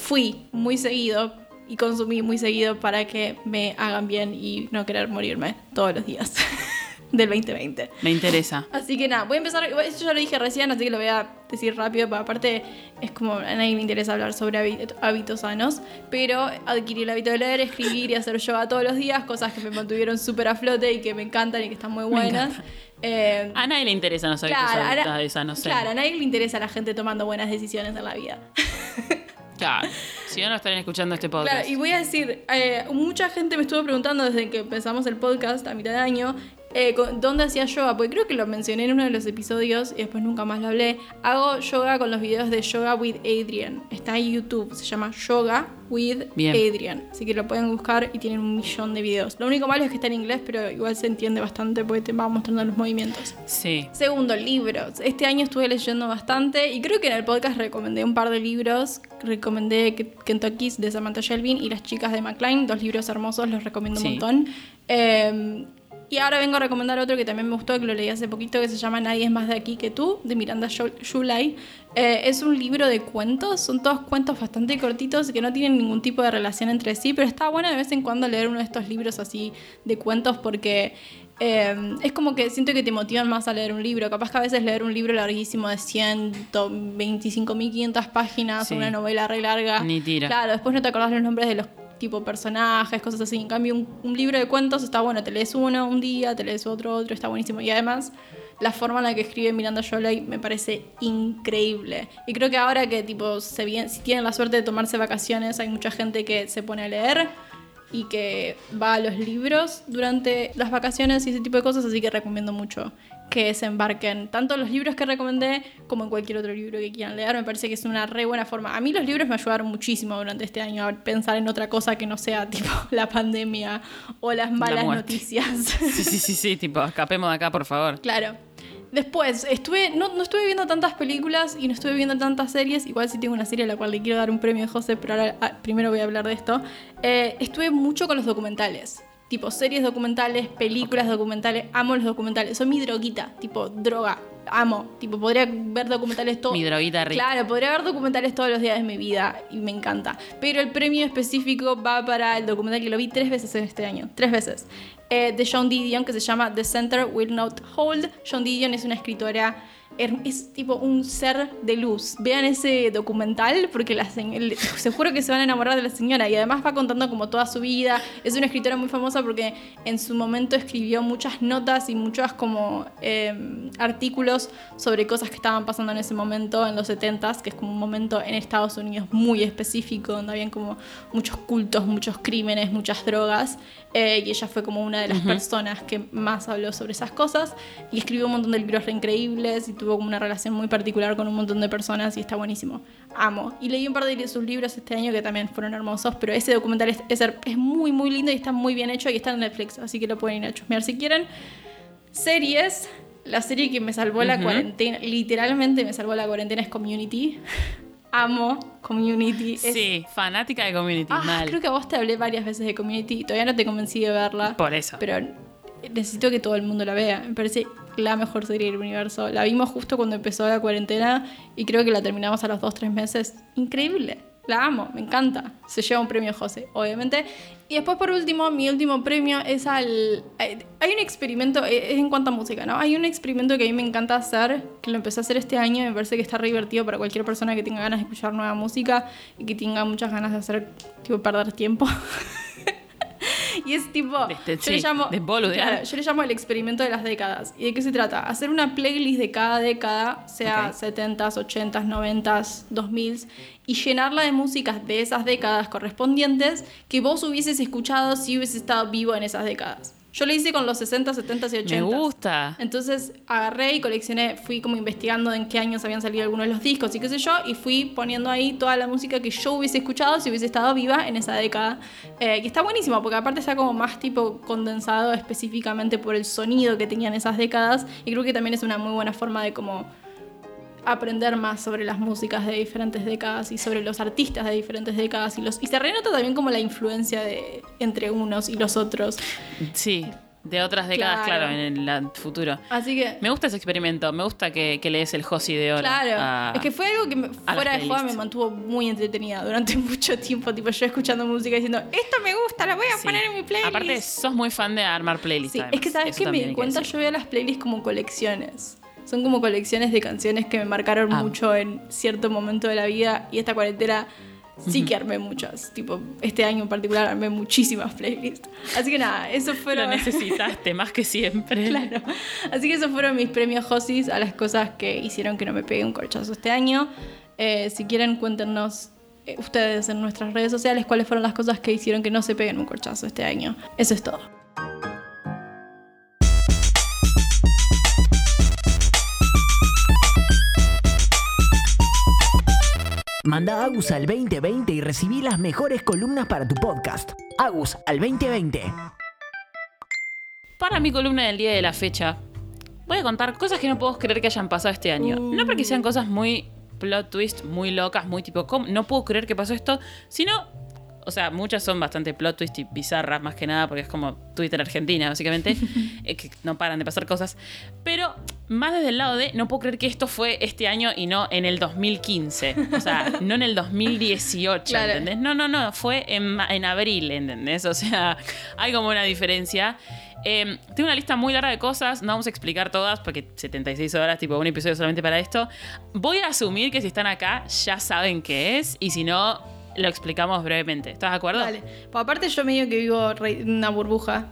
fui muy seguido y consumí muy seguido para que me hagan bien y no querer morirme todos los días del 2020. Me interesa. Así que nada, voy a empezar. Esto ya lo dije recién, así que lo voy a decir rápido. Porque aparte, es como a nadie le interesa hablar sobre hábit- hábitos sanos. Pero adquirí el hábito de leer, escribir y hacer yoga todos los días, cosas que me mantuvieron súper a flote y que me encantan y que están muy buenas. Eh, A nadie le interesan los hábitos claro, a esa, no sé. claro, a nadie le interesa a la gente tomando buenas decisiones en la vida. Claro. Si no, no estarían escuchando este podcast. Claro, y voy a decir, eh, mucha gente me estuvo preguntando desde que empezamos el podcast a mitad de año, eh, con- ¿dónde hacía yoga? Porque creo que lo mencioné en uno de los episodios y después nunca más lo hablé. Hago yoga con los videos de Yoga with Adrian. Está en YouTube, se llama Yoga with Bien. Adrian. Así que lo pueden buscar y tienen un millón de videos. Lo único malo es que está en inglés, pero igual se entiende bastante porque te va mostrando los movimientos. Sí. Segundo, libros. Este año estuve leyendo bastante y creo que en el podcast recomendé un par de libros. Recomendé Ke- Kentucky's de Samantha Shelvin y Las chicas de McLean. Dos libros hermosos, los recomiendo Sí. un montón. Eh, y ahora vengo a recomendar otro que también me gustó, que lo leí hace poquito, que se llama Nadie es más de aquí que tú, de Miranda Shulay. Eh, es un libro de cuentos, son todos cuentos bastante cortitos que no tienen ningún tipo de relación entre sí, pero está bueno de vez en cuando leer uno de estos libros así de cuentos porque eh, es como que siento que te motivan más a leer un libro. Capaz que a veces leer un libro larguísimo de 125.500 páginas, Sí. una novela re larga. Ni tira. Claro, después no te acordás los nombres de los tipo personajes, cosas así. En cambio, un, libro de cuentos está bueno, te lees uno un día, te lees otro, otro, está buenísimo. Y además, la forma en la que escribe Miranda Jolie me parece increíble. Y creo que ahora que tipo se bien, si tienen la suerte de tomarse vacaciones, hay mucha gente que se pone a leer y que va a los libros durante las vacaciones y ese tipo de cosas, así que recomiendo mucho que se embarquen tanto en los libros que recomendé como en cualquier otro libro que quieran leer. Me parece que es una re buena forma. A mí los libros me ayudaron muchísimo durante este año a pensar en otra cosa que no sea tipo la pandemia o las malas noticias. Sí, sí, sí, sí, tipo, escapemos de acá, por favor. Claro. Después, estuve, no, no estuve viendo tantas películas y no estuve viendo tantas series. Igual sí tengo una serie a la cual le quiero dar un premio a José, pero ahora ah, primero voy a hablar de esto. Eh, estuve mucho con los documentales. Tipo series documentales, películas documentales. Amo los documentales. Son mi droguita. Tipo droga. Amo. Tipo, podría ver documentales todos. Mi droguita rica. Claro, podría ver documentales todos los días de mi vida y me encanta. Pero el premio específico va para el documental que lo vi tres veces en este año. Tres veces. Eh, de John Didion, que se llama The Center Will Not Hold. John Didion es una escritora. Es tipo un ser de luz. Vean ese documental porque la se se juro que se van a enamorar de la señora y además va contando como toda su vida. Es una escritora muy famosa porque en su momento escribió muchas notas y muchos como eh, artículos sobre cosas que estaban pasando en ese momento, en los 70s, que es como un momento en Estados Unidos muy específico, donde habían como muchos cultos, muchos crímenes, muchas drogas. eh, y ella fue como una de las personas que más habló sobre esas cosas y escribió un montón de libros re increíbles y tuve tuvo como una relación muy particular con un montón de personas y está buenísimo. Amo. Y leí un par de sus libros este año que también fueron hermosos, pero ese documental es, es, es muy, muy lindo y está muy bien hecho y está en Netflix, así que lo pueden ir a chusmear si quieren. Series. La serie que me salvó la Ujú. cuarentena, literalmente me salvó la cuarentena es Community. Amo Community. Es- Sí, fanática de Community, Ah, mal. creo que a vos te hablé varias veces de Community. Todavía no te convencí de verla. Por eso. Pero necesito que todo el mundo la vea. Me parece la mejor serie del universo. La vimos justo cuando empezó la cuarentena y creo que la terminamos a los 2-3 meses. Increíble. La amo, me encanta. Se lleva un premio José, obviamente. Y después, por último, mi último premio es al. eh, Hay un experimento, eh, es en cuanto a música, ¿no? Hay un experimento que a mí me encanta hacer, que lo empecé a hacer este año me parece que está re divertido para cualquier persona que tenga ganas de escuchar nueva música y que tenga muchas ganas de hacer, tipo, perder tiempo. y es tipo. Este- yo le sí, llamo. de boludear. Claro, yo le llamo el experimento de las décadas. ¿Y de qué se trata? Hacer una playlist de cada década, sea Ok. 70s, 80s, 90s, 2000s, y llenarla de músicas de esas décadas correspondientes que vos hubieses escuchado si hubieses estado vivo en esas décadas. Yo lo hice con los 60, 70 y 80. Me gusta. Entonces agarré y coleccioné, fui como investigando en qué años habían salido algunos de los discos y qué sé yo, y fui poniendo ahí toda la música que yo hubiese escuchado si hubiese estado viva en esa década. Eh, que está buenísimo, porque aparte está como más tipo condensado específicamente por el sonido que tenían esas décadas, y creo que también es una muy buena forma de como aprender más sobre las músicas de diferentes décadas y sobre los artistas de diferentes décadas y los y se renota también como la influencia de entre unos y los otros. Sí, de otras décadas, Claro. claro, en el futuro. Así que Me gusta ese experimento, me gusta que, que lees el Josi de oro. Claro, a- es que fue algo que me- fuera de joda me mantuvo muy entretenida durante mucho tiempo, tipo yo escuchando música diciendo, esto me gusta, la voy a Sí. poner en mi playlist. Aparte, sos muy fan de armar playlists. sí, es que sabes Eso que me di cuenta, yo veo las playlists como colecciones. Son como colecciones de canciones que me marcaron Ah. mucho en cierto momento de la vida y esta cuarentena sí que armé muchas. Tipo, este año en particular armé muchísimas playlists. Así que nada, eso Lo fueron... necesitaste más que siempre. Claro. Así que esos fueron mis premios Josis a las cosas que hicieron que no me pegue un corchazo este año. Eh, si quieren, cuéntenos eh, ustedes en nuestras redes sociales cuáles fueron las cosas que hicieron que no se peguen un corchazo este año. Eso es todo. Manda Agus al 2020 y recibí las mejores columnas para tu podcast. Agus al 2020. Para mi columna del día de la fecha, voy a contar cosas que no puedo creer que hayan pasado este año. No porque sean cosas muy plot twist, muy locas, muy tipo, ¿cómo? no puedo creer que pasó esto, sino, o sea, muchas son bastante plot twist y bizarras más que nada, porque es como Twitter Argentina, básicamente, eh, que no paran de pasar cosas. Pero más desde el lado de, no puedo creer que esto fue este año y no en el 2015. O sea, no en el 2018, Claro. ¿entendés? No, no, no, fue en, en abril, ¿entendés? O sea, hay como una diferencia. Eh, tengo una lista muy larga de cosas, no vamos a explicar todas porque 76 horas, tipo un episodio solamente para esto. Voy a asumir que si están acá ya saben qué es y si no, lo explicamos brevemente. ¿Estás de acuerdo? Dale. Pues aparte yo medio que vivo una burbuja.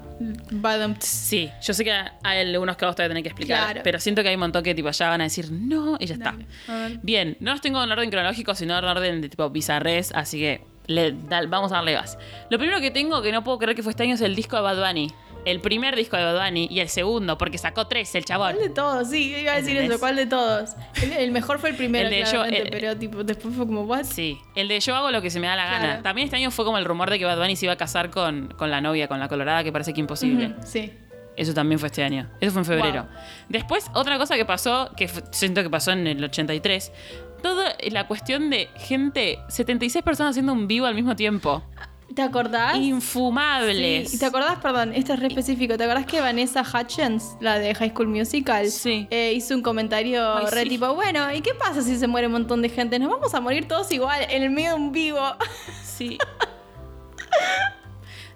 Sí, yo sé que hay algunos que vos todavía tenés que explicar, Claro. pero siento que hay un montón que tipo ya van a decir no y ya está. A. Bien, no los tengo en orden cronológico, sino en orden de tipo bizarres, así que le- vamos a darle gas. Lo primero que tengo que no puedo creer que fue este año es el disco de Bad Bunny. El primer disco de Bad Bunny y el segundo, porque sacó tres el chabón. ¿Cuál de todos? Sí, iba a decir ¿Entendés? eso. ¿Cuál de todos? El, el mejor fue el primero, El de yo- el- pero tipo, después fue como, ¿what? Sí, el de yo hago lo que se me da la gana. Claro. También este año fue como el rumor de que Bad Bunny se iba a casar con, con la novia, con la colorada, que parece que imposible. Sí. Eso también fue este año. Eso fue en febrero. Wow. Después, otra cosa que pasó, que siento que pasó en el 83, toda la cuestión de gente, 76 personas haciendo un vivo al mismo tiempo. ¿Te acordás? Infumables. Sí, ¿Y te acordás, perdón, esto es re específico, ¿te acordás que Vanessa Hutchins, la de High School Musical, Sí. eh, hizo un comentario Ay, re sí. tipo, bueno, ¿y qué pasa si se muere un montón de gente? Nos vamos a morir todos igual, en el medio de un vivo. Sí.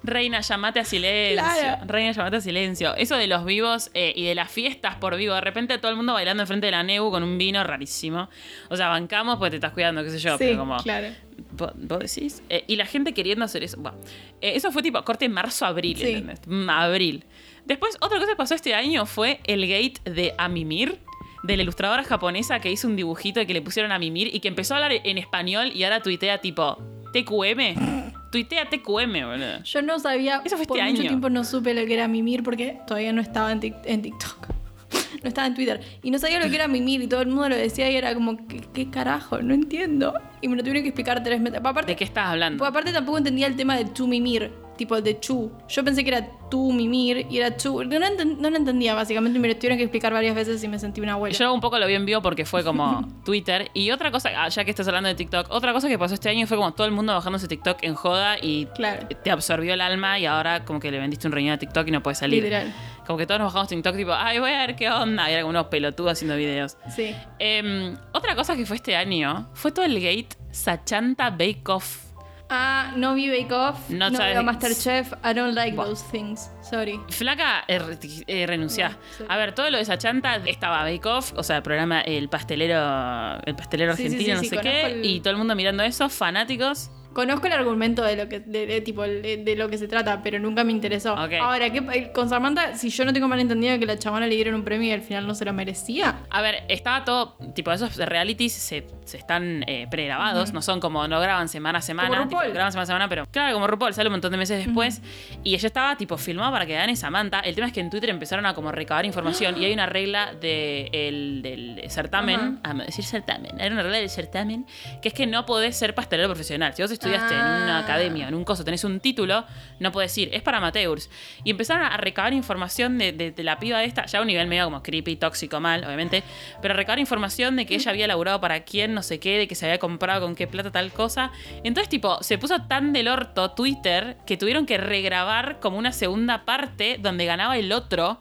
Reina, llamate a silencio. Claro. Reina, llamate a silencio. Eso de los vivos eh, y de las fiestas por vivo. De repente todo el mundo bailando enfrente de la Neu con un vino rarísimo. O sea, bancamos porque te estás cuidando, qué sé yo. sí, pero como. claro. ¿Vos, decís? Eh, y la gente queriendo hacer eso. Bueno, eh, eso fue tipo corte marzo-abril. Mm, Abril. Después, otra cosa que pasó este año fue el gate de Amimir, de la ilustradora japonesa que hizo un dibujito y que le pusieron a Mimir y que empezó a hablar en español y ahora tuitea tipo TQM. Tuitea TQM, boludo. Yo no sabía, Eso fue por este mucho año. tiempo no supe lo que era mimir porque todavía no estaba en TikTok. no estaba en Twitter. Y no sabía lo que era mimir y todo el mundo lo decía y era como, ¿qué, qué carajo? No entiendo. Y me lo tuvieron que explicar tres meses. Aparte, ¿De qué estás hablando? pues aparte tampoco entendía el tema de tu mimir, tipo de chu. Yo pensé que era tu mimir y era chu. No, lo enten- no lo entendía básicamente y me lo tuvieron que explicar varias veces y me sentí una abuela. Yo un poco lo vi en vivo porque fue como Twitter. Y otra cosa, ah, ya que estás hablando de TikTok, otra cosa que pasó este año fue como todo el mundo bajándose TikTok en joda y Claro. te absorbió el alma y ahora como que le vendiste un riñón a TikTok y no puedes salir. Literal. Como que todos nos bajamos TikTok tipo, ay, voy a ver qué onda. Y era como unos pelotudos haciendo videos. Sí. Em, otra cosa que fue este año fue todo el gate Sachanta Bake Off. Ah, no vi Bake Off, No no, veo Masterchef, I don't like Buah. those things. Sorry. Flaca, eh, eh, renunciá. No. A ver, todo lo de Sachanta estaba Bake Off, o sea, el programa El Pastelero, el pastelero Sí, argentino, sí, no sé qué, el- y todo el mundo mirando eso, fanáticos. Conozco el argumento de lo que de, de- tipo de, de lo que se trata, pero nunca me interesó. Ahora, ¿qué, con Samantha, si yo no tengo mal entendido que la chabona le dieron un premio y al final no se lo merecía. A ver, estaba todo, tipo, esos realities se, se están eh, pregrabados, no son como, no graban semana a semana, Como tipo, RuPaul. graban semana a semana, pero claro, como RuPaul sale un montón de meses después, y ella estaba, tipo, filmada para que gane Samantha. El tema es que en Twitter empezaron a como recabar información, y hay una regla de, el- del certamen, a decir certamen, era una regla del certamen, que es que no podés ser pastelero profesional. Si vos estudiaste en una Ah. academia, en un coso, tenés un título, no podés ir, es para amateurs. Y empezaron a recabar información de, de- de la piba esta, ya a un nivel medio como creepy, tóxico, mal, obviamente, pero recabar información de que ella había laburado para quién, no sé qué, de que se había comprado con qué plata tal cosa. Entonces, tipo, se puso tan del orto Twitter que tuvieron que regrabar como una segunda parte donde ganaba el otro.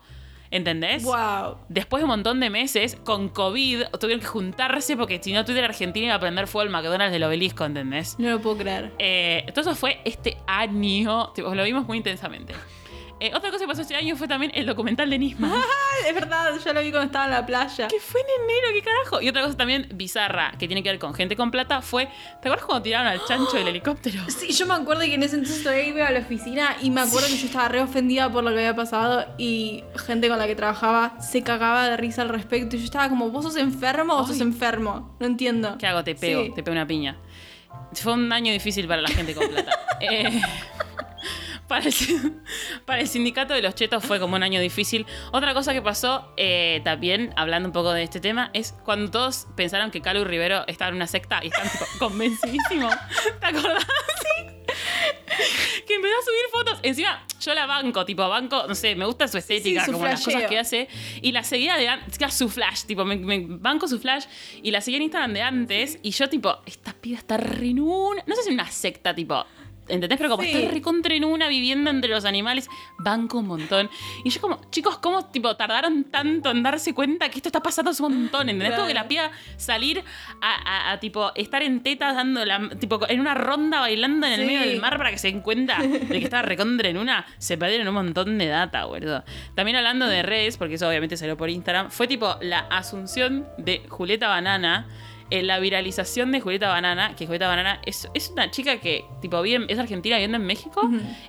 ¿Entendés? Wow. Después de un montón de meses, con COVID, tuvieron que juntarse porque si no Twitter Argentina iba a prender fuego el McDonald's del obelisco, ¿entendés? No lo puedo creer. Eh, todo eso fue este año, tipo, lo vimos muy intensamente. Eh, otra cosa que pasó este año fue también el documental de Nisman. Ah, es verdad, yo lo vi cuando estaba en la playa. que fue en enero, qué carajo. Y otra cosa también bizarra, que tiene que ver con gente con plata, fue, ¿te acuerdas cuando tiraron al chancho del helicóptero? Sí, yo me acuerdo que en ese entonces todavía iba a la oficina y me acuerdo que yo estaba re ofendida por lo que había pasado y gente con la que trabajaba se cagaba de risa al respecto y yo estaba como, ¿vos sos enfermo o sos enfermo? No entiendo. ¿Qué hago? Te pego, Sí. te pego una piña. Fue un año difícil para la gente con plata. Eh, para, el, para el sindicato de los chetos fue como un año difícil. Otra cosa que pasó, eh, también hablando un poco de este tema, es cuando todos pensaron que Calu Rivero estaba en una secta y están convencidísimos. ¿Te acordás? que empezó a subir fotos. Encima, yo la banco, tipo, banco, no sé, me gusta su estética, su como las cosas que hace. Y la seguía de antes, su flash, tipo, me, me banco su flash y la seguía en Instagram de antes. Y yo, tipo, esta piba está una. No sé si en una secta, tipo. ¿Entendés? Pero como Sí. está recontra en una viviendo entre los animales, banco un montón. Y yo como, chicos, ¿cómo tipo tardaron tanto en darse cuenta que esto está pasando hace un montón? ¿Entendés? Como que la piba salir a, a- a, tipo estar en tetas dando la, tipo en una ronda bailando en el Sí. medio del mar para que se den cuenta de que estaba recontra en una, se perdieron un montón de data, boludo. También hablando de redes, porque eso obviamente salió por Instagram, fue tipo la asunción de Julieta Banana. Eh, la viralización de Julieta Banana, que Julieta Banana es, es una chica que tipo vive, es argentina viviendo en México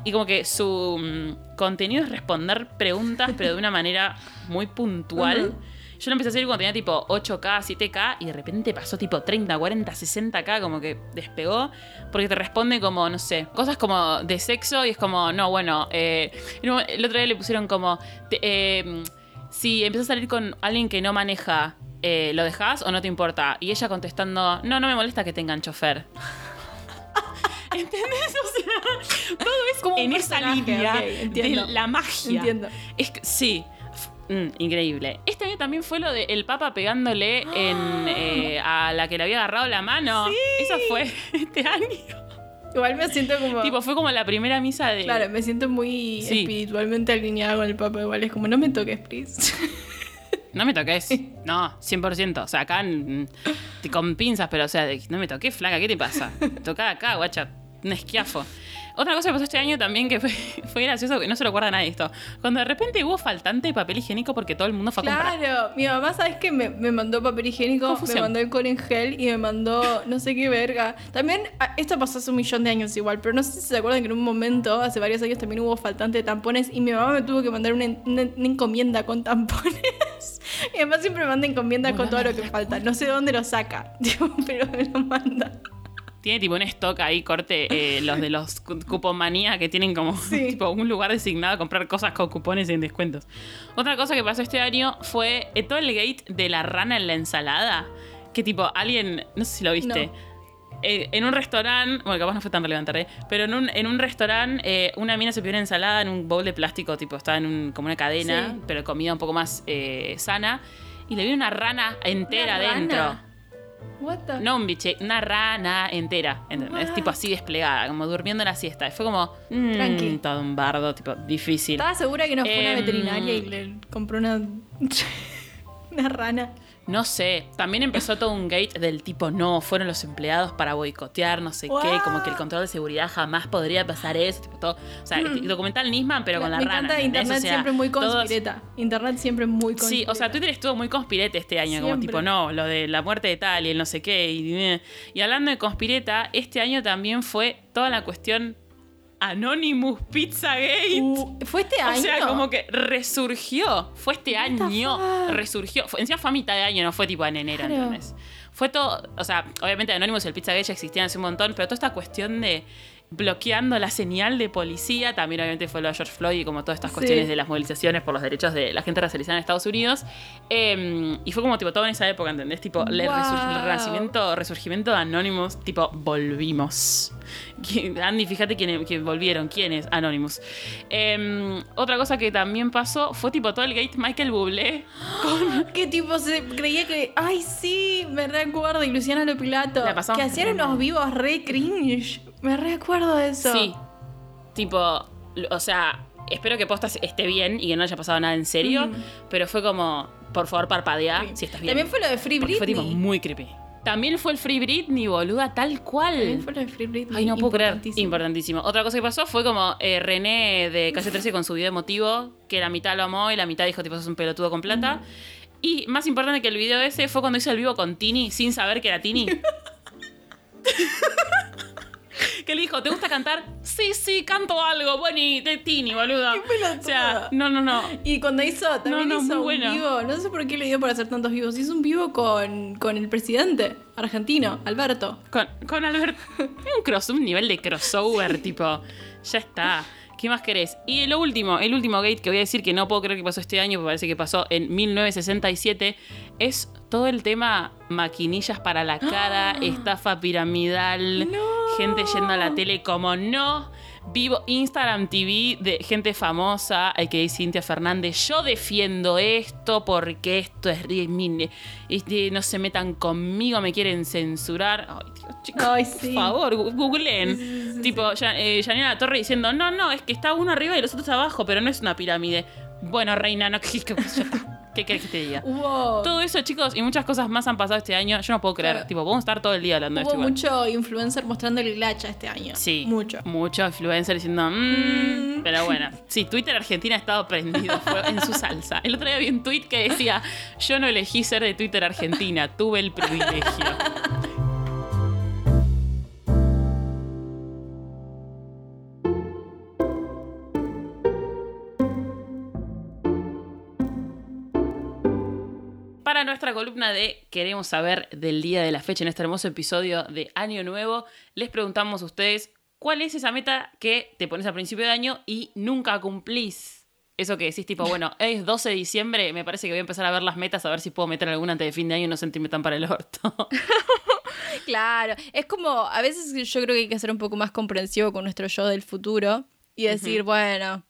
y como que su mm, contenido es responder preguntas pero de una manera muy puntual. Yo lo empecé a hacer cuando tenía tipo 8K, 7K y de repente pasó tipo 30, 40, 60K, como que despegó, porque te responde como, no sé, cosas como de sexo y es como, no, bueno, eh, en el otro día le pusieron como, te- eh, si empiezas a salir con alguien que no maneja, eh, ¿lo dejas o no te importa? Y ella contestando, no, no me molesta que tengan chofer. ¿Entendés? O sea, todo es Como en esa línea de la magia. Entiendo. Es que- sí. Mm, increíble. Este año también fue lo del Papa pegándole en, eh, a la que le había agarrado la mano. Eso fue este año. Igual me siento como... Tipo, fue como la primera misa de. Claro, me siento muy Sí. espiritualmente alineada con el Papa. Igual es como, no me toques, please. No me toques. No, 100%. O sea, acá mm, con pinzas, pero o sea, no me toques, flaca, ¿qué te pasa? Toca acá, guacha. Un esquiafo. Otra cosa que pasó este año también que fue, fue gracioso, que no se lo acuerda nadie esto. Cuando de repente hubo faltante de papel higiénico porque todo el mundo fue a comprar. Claro, mi mamá, ¿sabes qué? Me, me mandó papel higiénico, Confusión. me mandó alcohol en gel y me mandó no sé qué verga. También, ah, esto pasó hace un millón de años igual, pero no sé si se acuerdan que en un momento, hace varios años, también hubo faltante de tampones y mi mamá me tuvo que mandar una, una- una encomienda con tampones. Mi mamá siempre me manda encomiendas con todo lo que falta. No sé de dónde lo saca, pero me lo manda. Tiene tipo un stock ahí, corte, eh, los de los cu- cupomanía que tienen como tipo un lugar designado a comprar cosas con cupones sin descuentos. Otra cosa que pasó este año fue eh, todo el gate de la rana en la ensalada. Que tipo, alguien, no sé si lo viste. No. Eh, en un restaurante, bueno, capaz no fue tan relevante, ¿eh? pero en un, en un restaurante eh, una mina se pidió una ensalada en un bowl de plástico, tipo, estaba en un, como una cadena, Sí. pero comida un poco más sana. Y le vino una rana entera adentro. What the- No un biche, una rana entera. What? Tipo así desplegada, como durmiendo la siesta. Y fue como. mm, Tranqui. todo un bardo, tipo, difícil. Estaba segura que no fue una Em, veterinaria y le compró una. una rana. No sé. También empezó todo un gate del tipo, no, fueron los empleados para boicotear, no sé qué. Como que el control de seguridad jamás podría pasar eso. Tipo, todo. O sea, documental Nisman, pero con la me rana. internet O sea, siempre muy todos- conspireta. Internet siempre muy Sí, conspireta. o sea, Twitter estuvo muy conspirete este año, como Siempre. tipo, no, lo de la muerte de tal y el no sé qué. Y, y hablando de conspireta, este año también fue toda la cuestión Anonymous Pizzagate. Uh, ¿Fue este O año? sea, como que resurgió. Fue este año. Resurgió. Fue- encima fue a mitad de año, no fue tipo en enero, Claro. ¿entendés? Fue todo. O sea, obviamente Anonymous y el Pizzagate ya existían hace un montón, pero toda esta cuestión de bloqueando la señal de policía, también obviamente fue lo de George Floyd y como todas estas Sí. cuestiones de las movilizaciones por los derechos de la gente racializada en Estados Unidos. Eh, y fue como tipo todo en esa época, ¿entendés? Tipo, el, Wow. el renacimiento, resurgimiento de Anonymous, tipo, volvimos. ¿Quién- Andy, fíjate quién, quién volvieron, quiénes, Anonymous. Eh, otra cosa que también pasó fue tipo todo el gate Michael Bublé. ¿Qué tipo se creía que.? Ay, sí, me recuerdo. Y Luciana Lopilato. Que hacían unos vivos re cringe. Me recuerdo eso. Sí. Tipo, o sea, espero que Postas esté bien y que no haya pasado nada en serio, pero fue como, por favor, parpadea si estás bien. También fue lo de Free Porque fue tipo Britney. muy creepy. También fue el Free Britney, boluda, tal cual. También fue lo de Free Britney. Ay, no puedo creer. Importantísimo. Importantísimo. Otra cosa que pasó fue como eh, René de Calle 13 con su video emotivo, que la mitad lo amó y la mitad dijo, tipo, sos un pelotudo con plata. Y más importante que el video ese fue cuando hizo el vivo con Tini, sin saber que era Tini. que le dijo, ¿te gusta cantar? Sí, sí, canto algo. Bueno, y de Tini, boludo. O sea, no, no, no. Y cuando hizo, también No, no, hizo un bueno. vivo, no sé por qué le dio por hacer tantos vivos, hizo un vivo con, con el presidente argentino, Alberto. Con, con Albert. un cross, un nivel de crossover, tipo. Ya está. ¿Qué más querés? Y lo último, el último gate que voy a decir que no puedo creer que pasó este año, porque parece que pasó en 1967, es todo el tema maquinillas para la cara, estafa piramidal, gente yendo a la tele como no. Vivo Instagram TV de gente famosa, hay que decir Cintia Fernández, yo defiendo esto porque esto es mi- este, no se metan conmigo, me quieren censurar. Ay, Dios, chicos, Ay, sí. por favor, googleen. Sí, sí, tipo, ya, eh, Janina La Torre diciendo, no, no, es que está uno arriba y los otros abajo, pero no es una pirámide. Bueno, reina, no, ¿qué, qué- ya está. ¿Qué querés que te diga? Todo eso, chicos, y muchas cosas más han pasado este año. Yo no puedo creer. Claro. Tipo, podemos estar todo el día hablando de hubo esto. igual. mucho influencer mostrando el glacha este año. Sí. Mucho. Mucho influencer diciendo, "Mm", pero bueno. Sí, Twitter Argentina ha estado prendido fue en su salsa. El otro día vi un tweet que decía, yo no elegí ser de Twitter Argentina, tuve el privilegio. Para nuestra columna de Queremos saber del día de la fecha en este hermoso episodio de Año Nuevo, les preguntamos a ustedes cuál es esa meta que te pones a principio de año y nunca cumplís. Eso que decís tipo, bueno, es 12 de diciembre, me parece que voy a empezar a ver las metas a ver si puedo meter alguna antes de fin de año y no sentirme tan para el orto. Claro, es como, a veces yo creo que hay que ser un poco más comprensivo con nuestro yo del futuro y decir, bueno,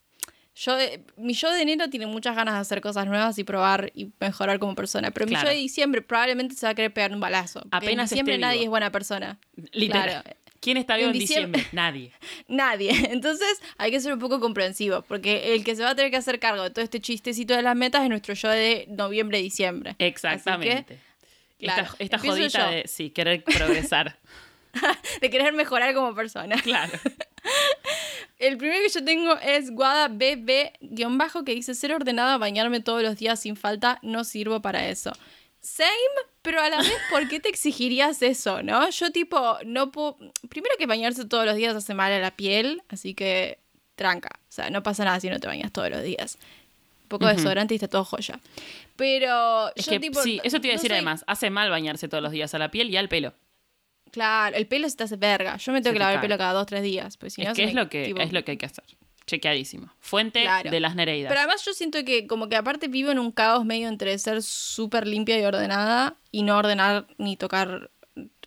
yo de- mi yo de enero tiene muchas ganas de hacer cosas nuevas y probar y mejorar como persona, pero mi yo de diciembre probablemente se va a querer pegar un balazo. Apenas en diciembre nadie vivo. es buena persona. Literal. Claro. ¿Quién está vivo En en diciembre? diciembre- Nadie. Nadie. Entonces hay que ser un poco comprensivo, porque el que se va a tener que hacer cargo de todo este chistecito de las metas es nuestro yo de noviembre-diciembre. Exactamente. claro, esta esta jodita yo. de, sí, querer progresar. de querer mejorar como persona. claro. El primero que yo tengo es Guada BB-bajo que dice ser ordenada, bañarme todos los días sin falta, no sirvo para eso. Same, pero a la vez, ¿por qué te exigirías eso, no? Yo tipo, no puedo... Primero que bañarse todos los días hace mal a la piel, así que tranca. O sea, no pasa nada si no te bañas todos los días. Un poco de desodorante y está todo joya. Pero Es yo que, tipo... sí, eso te iba a no decir soy- además. Hace mal bañarse todos los días a la piel y al pelo. Claro, el pelo se te hace verga. Yo me tengo Se que lavar el pelo cada dos, tres días. Pues si es no, que es me- lo que, tipo- es lo que hay que hacer. Chequeadísimo. Fuente Claro. de las Nereidas. Pero además yo siento que como que aparte vivo en un caos medio entre ser súper limpia y ordenada y no ordenar ni tocar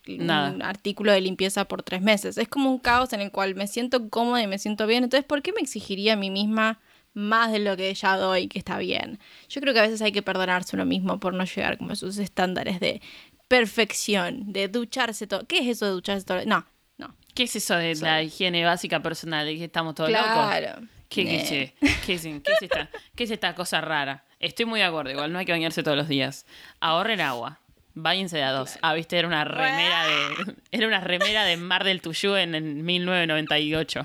Nada. un artículo de limpieza por tres meses. Es como un caos en el cual me siento cómoda y me siento bien. Entonces, ¿por qué me exigiría a mí misma más de lo que ya doy que está bien? Yo creo que a veces hay que perdonarse uno mismo por no llegar como a esos estándares de perfección, de ducharse todo. ¿Qué es eso de ducharse todo? No, no. ¿Qué es eso de la higiene básica personal? ¿De que estamos todos locos? Claro. ¿Qué, qué? ¿Qué, es, qué es esta, qué es esta cosa rara? Estoy muy de acuerdo, igual no hay que bañarse todos los días. Ahorren agua. Váyanse de a dos. Ah, viste, era una remera de. Era una remera de Mar del Tuyú en, en 1998.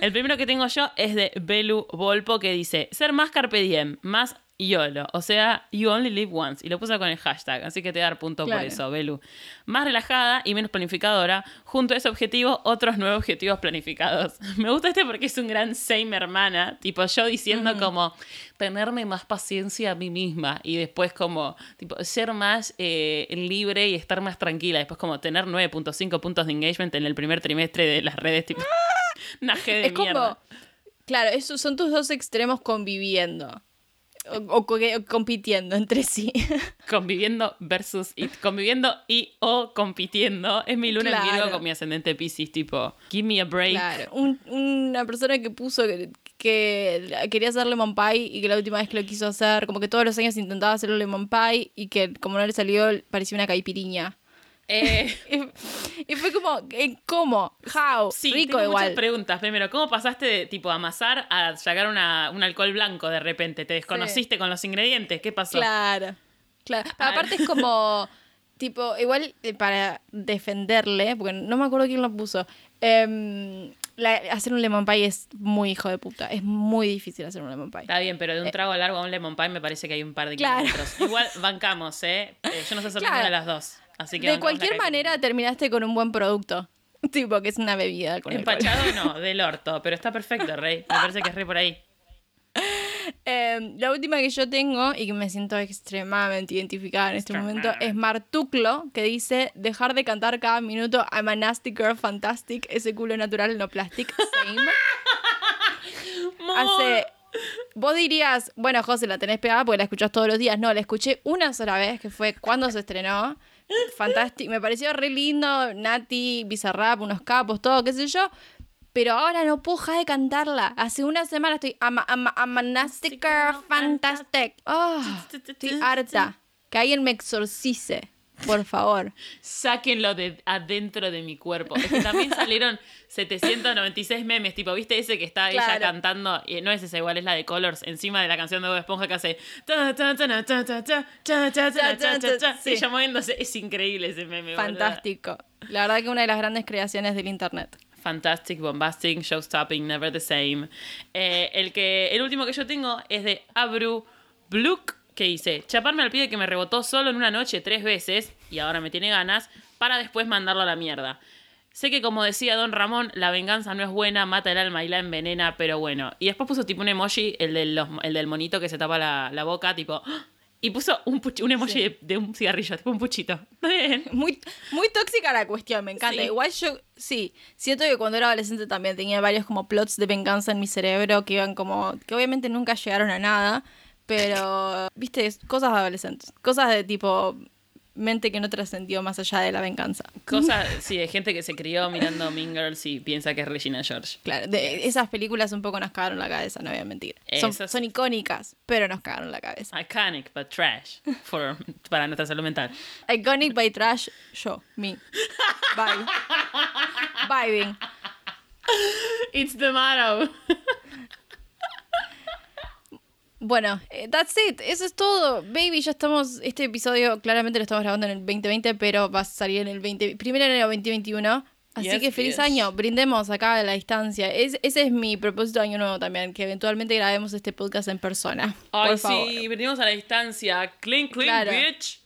El primero que tengo yo es de Belu Volpo que dice: ser más carpe diem, más YOLO. O sea, you only live once. Y lo puse con el hashtag, así que te voy a dar punto por eso, Belu. Más relajada y menos planificadora. Junto a ese objetivo, otros nuevos objetivos planificados. Me gusta este porque es un gran same hermana. Tipo, yo diciendo como tenerme más paciencia a mí misma. Y después como, tipo, ser más eh, libre y estar más tranquila. Después como tener 9.5 puntos de engagement en el primer trimestre de las redes. Tipo, G de es como, mierda. claro, esos son tus dos extremos conviviendo. O, o co- o compitiendo entre sí. Conviviendo versus y conviviendo y o compitiendo. Es mi luna en Claro. Virgo con mi ascendente Pisces, tipo, give me a break. Claro. Un- una persona que puso que, que quería hacer lemon pie y que la última vez que lo quiso hacer, como que todos los años intentaba hacer un lemon pie y que como no le salió, parecía una caipiriña. Eh, Y, fue como, eh, ¿cómo? How? sí, Rico tengo igual. muchas preguntas. Primero, ¿cómo pasaste de tipo amasar a sacar una, un alcohol blanco de repente? ¿Te desconociste con los ingredientes? ¿Qué pasó? Claro. Claro. Ah. Aparte es como, tipo, igual eh, para defenderle, porque no me acuerdo quién lo puso, em, la- hacer un lemon pie es muy hijo de puta. Es muy difícil hacer un lemon pie. Está bien, pero de un trago largo a un lemon pie me parece que hay un par de Claro. kilómetros. Igual bancamos, ¿eh? Eh, Yo no sé hacer Claro. ninguna de las dos. Así que De cualquier manera terminaste con un buen producto. Tipo, que es una bebida con alcohol. Empachado no, del orto, pero está perfecto, Rey. Me parece que es Rey por ahí. Em, la última que yo tengo y que me siento extremadamente identificada en este momento es Martuclo, que dice dejar de cantar cada minuto I'm a nasty girl fantastic, ese culo natural, no plastic, same. Hace... Vos dirías, bueno, José, la tenés pegada porque la escuchás todos los días. No, la escuché una sola vez, que fue cuando se estrenó. Fantástico. Me pareció re lindo, Nati, Bizarrap, unos capos, todo, qué sé yo. Pero ahora no puedo dejar de cantarla. Hace una semana estoy I'm a, I'm a- I'm a nasty girl, fantastic. Ah, estoy harta. Que alguien me exorcice, por favor. Sáquenlo de adentro de mi cuerpo. Es que también salieron 796 memes, tipo, ¿viste ese que está claro. ella cantando? Y no es esa igual, es la de Colors, encima de la canción de Bob Esponja que hace. Ella moviéndose. Es increíble ese meme. Fantástico. Boluda. La verdad que una de las grandes creaciones del internet. Fantastic, bombastic, showstopping, never the same. Eh, el, que, el último que yo tengo es de Abru Bluk que dice, chaparme al pibe que me rebotó solo en una noche tres veces, y ahora me tiene ganas, para después mandarlo a la mierda. Sé que como decía Don Ramón, la venganza no es buena, mata el alma y la envenena, pero bueno. Y después puso tipo un emoji, el, de los- el del monito que se tapa la, la boca, tipo... ¡ah! Y puso un, puch- un emoji de, de un cigarrillo, tipo un puchito. Muy, muy tóxica la cuestión, me encanta. Sí. Igual yo, sí, siento que cuando era adolescente también tenía varios como plots de venganza en mi cerebro que iban como, que obviamente nunca llegaron a nada, pero, viste, cosas de adolescentes, cosas de tipo mente que no trascendió más allá de la venganza. Cosas, sí, de gente que se crió mirando Mean Girls y piensa que es Regina George. Claro, de, esas películas un poco nos cagaron la cabeza, no voy a mentir. Son, Esas- son icónicas, pero nos cagaron la cabeza. Iconic, but trash. For, para nuestra salud mental. Iconic by Trash, yo, me. Bye. Vibing. It's the motto. Bueno, eh, that's it. Eso es todo. Baby, ya estamos. Este episodio claramente lo estamos grabando en el 2020, pero va a salir en el 20, primero enero 2021. Así Yes, que feliz yes. año. Brindemos acá a la distancia. Es- ese es mi propósito de año nuevo también, que eventualmente grabemos este podcast en persona. Ay, por favor. sí, venimos a la distancia. Clink, clink, Claro. bitch.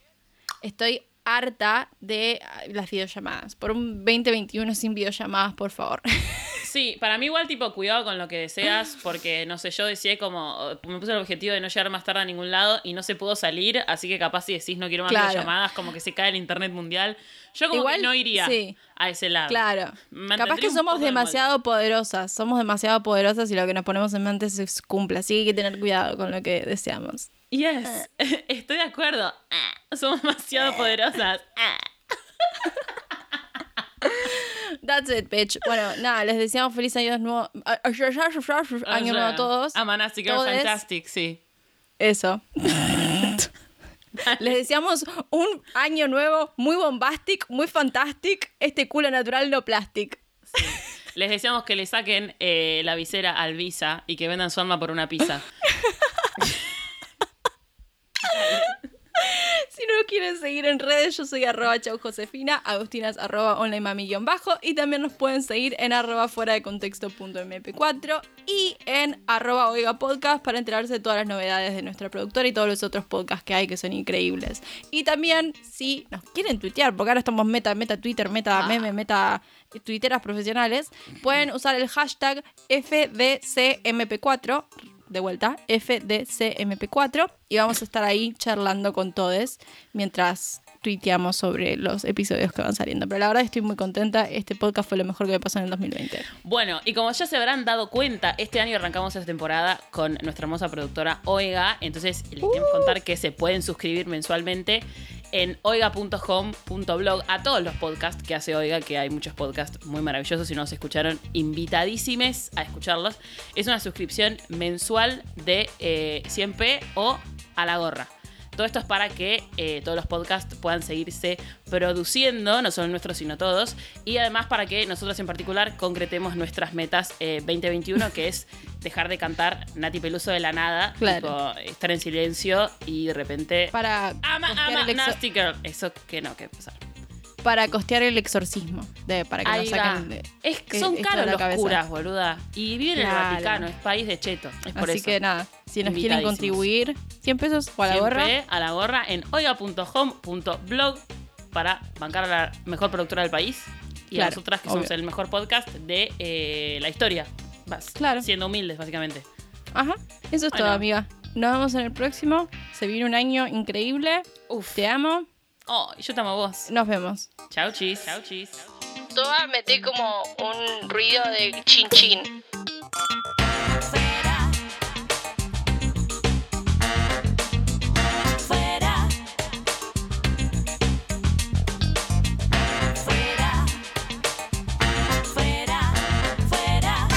Estoy harta de ah, las videollamadas. Por un 2021 sin videollamadas, por favor. Sí, para mí igual tipo cuidado con lo que deseas, porque no sé, yo decía como, me puse el objetivo de no llegar más tarde a ningún lado y no se pudo salir, así que capaz si decís no quiero más Claro. llamadas, como que se cae el internet mundial. Yo como Igual, que no iría sí. a ese lado. Claro. Capaz que somos demasiado poderosas. Somos demasiado poderosas y lo que nos ponemos en mente se cumple. Así que hay que tener cuidado con lo que deseamos. Yes, estoy de acuerdo. Ah, Somos demasiado poderosas. Ah. That's it, bitch. Bueno, nada, les deseamos feliz año nuevo. Año nuevo a todos. Amanastic Todes. Fantastic, sí. Eso. Les deseamos un año nuevo muy bombastic, muy fantastic. Este culo natural no plastic. Les deseamos que le saquen eh, la visera al Visa y que vendan su alma por una pizza. Si no quieren seguir en redes, yo soy arroba chau Josefina, Agustinas arroba online mami guion bajo y también nos pueden seguir en arroba fuera de contexto punto mp4 y en arroba oiga podcast para enterarse de todas las novedades de nuestra productora y todos los otros podcasts que hay que son increíbles. Y también si nos quieren tuitear, porque ahora estamos meta, meta Twitter, meta meme, meta tuiteras profesionales, pueden usar el hashtag FDCMP4 de vuelta, FDCMP4, y vamos a estar ahí charlando con todos mientras tuiteamos sobre los episodios que van saliendo. Pero la verdad estoy muy contenta, este podcast fue lo mejor que me pasó en el 2020. Bueno, y como ya se habrán dado cuenta, este año arrancamos esta temporada con nuestra hermosa productora Oiga. Entonces, les queremos contar que se pueden suscribir mensualmente en oiga.home.blog a todos los podcasts que hace Oiga, que hay muchos podcasts muy maravillosos. Si no los escucharon, invitadísimes a escucharlos. Es una suscripción mensual de eh, 100p o a la gorra. Todo esto es para que eh, todos los podcasts puedan seguirse produciendo, no solo nuestros, sino todos. Y además para que nosotros en particular concretemos nuestras metas eh, 2021, que es dejar de cantar Nati Peluso de la nada, Claro. tipo, estar en silencio y de repente... Para Ama, ama, Nasty Girl. Eso que no, que pasar. Para costear el exorcismo, de, para que Ahí va. saquen de- Es, que- son esto de caros la los cabeza. curas, boluda. Y viven en el. Vaticano, es país de cheto. Es por Así eso. que nada, si nos quieren Invitadísimos. contribuir, 100 pesos o a la gorra. A la gorra en oiga.home.blog para bancar a la mejor productora del país y a Claro, nosotras que somos obvio. el mejor podcast de eh, la historia. Vas, Claro. Siendo humildes, básicamente. Ajá, eso es Bueno. todo, amiga. Nos vemos en el próximo. Se viene un año increíble. Uf. Te amo. Oh, yo te amo a vos. Nos vemos. Chau, chis. Chau, chis. Toda metí como un ruido de chin chin. Fuera. Fuera. Fuera. Fuera. Fuera.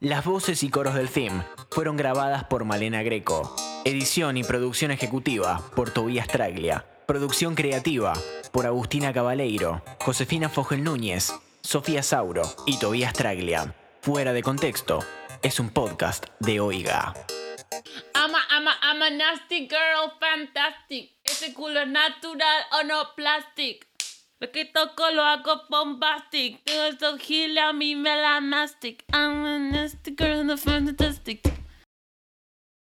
Las voces y coros del theme fueron grabadas por Malena Greco. Edición y producción ejecutiva por Tobías Traglia. Producción creativa por Agustina Cabaleiro, Josefina Fogel Núñez, Sofía Sauro y Tobías Traglia. Fuera de contexto, es un podcast de Oiga. Ama, ama, ama, nasty girl, fantastic. Ese culo es natural o no plastic. Lo que toco lo hago bombastic. Todo esto gila a mí me la mastic. I'm a nasty girl, no fantastic.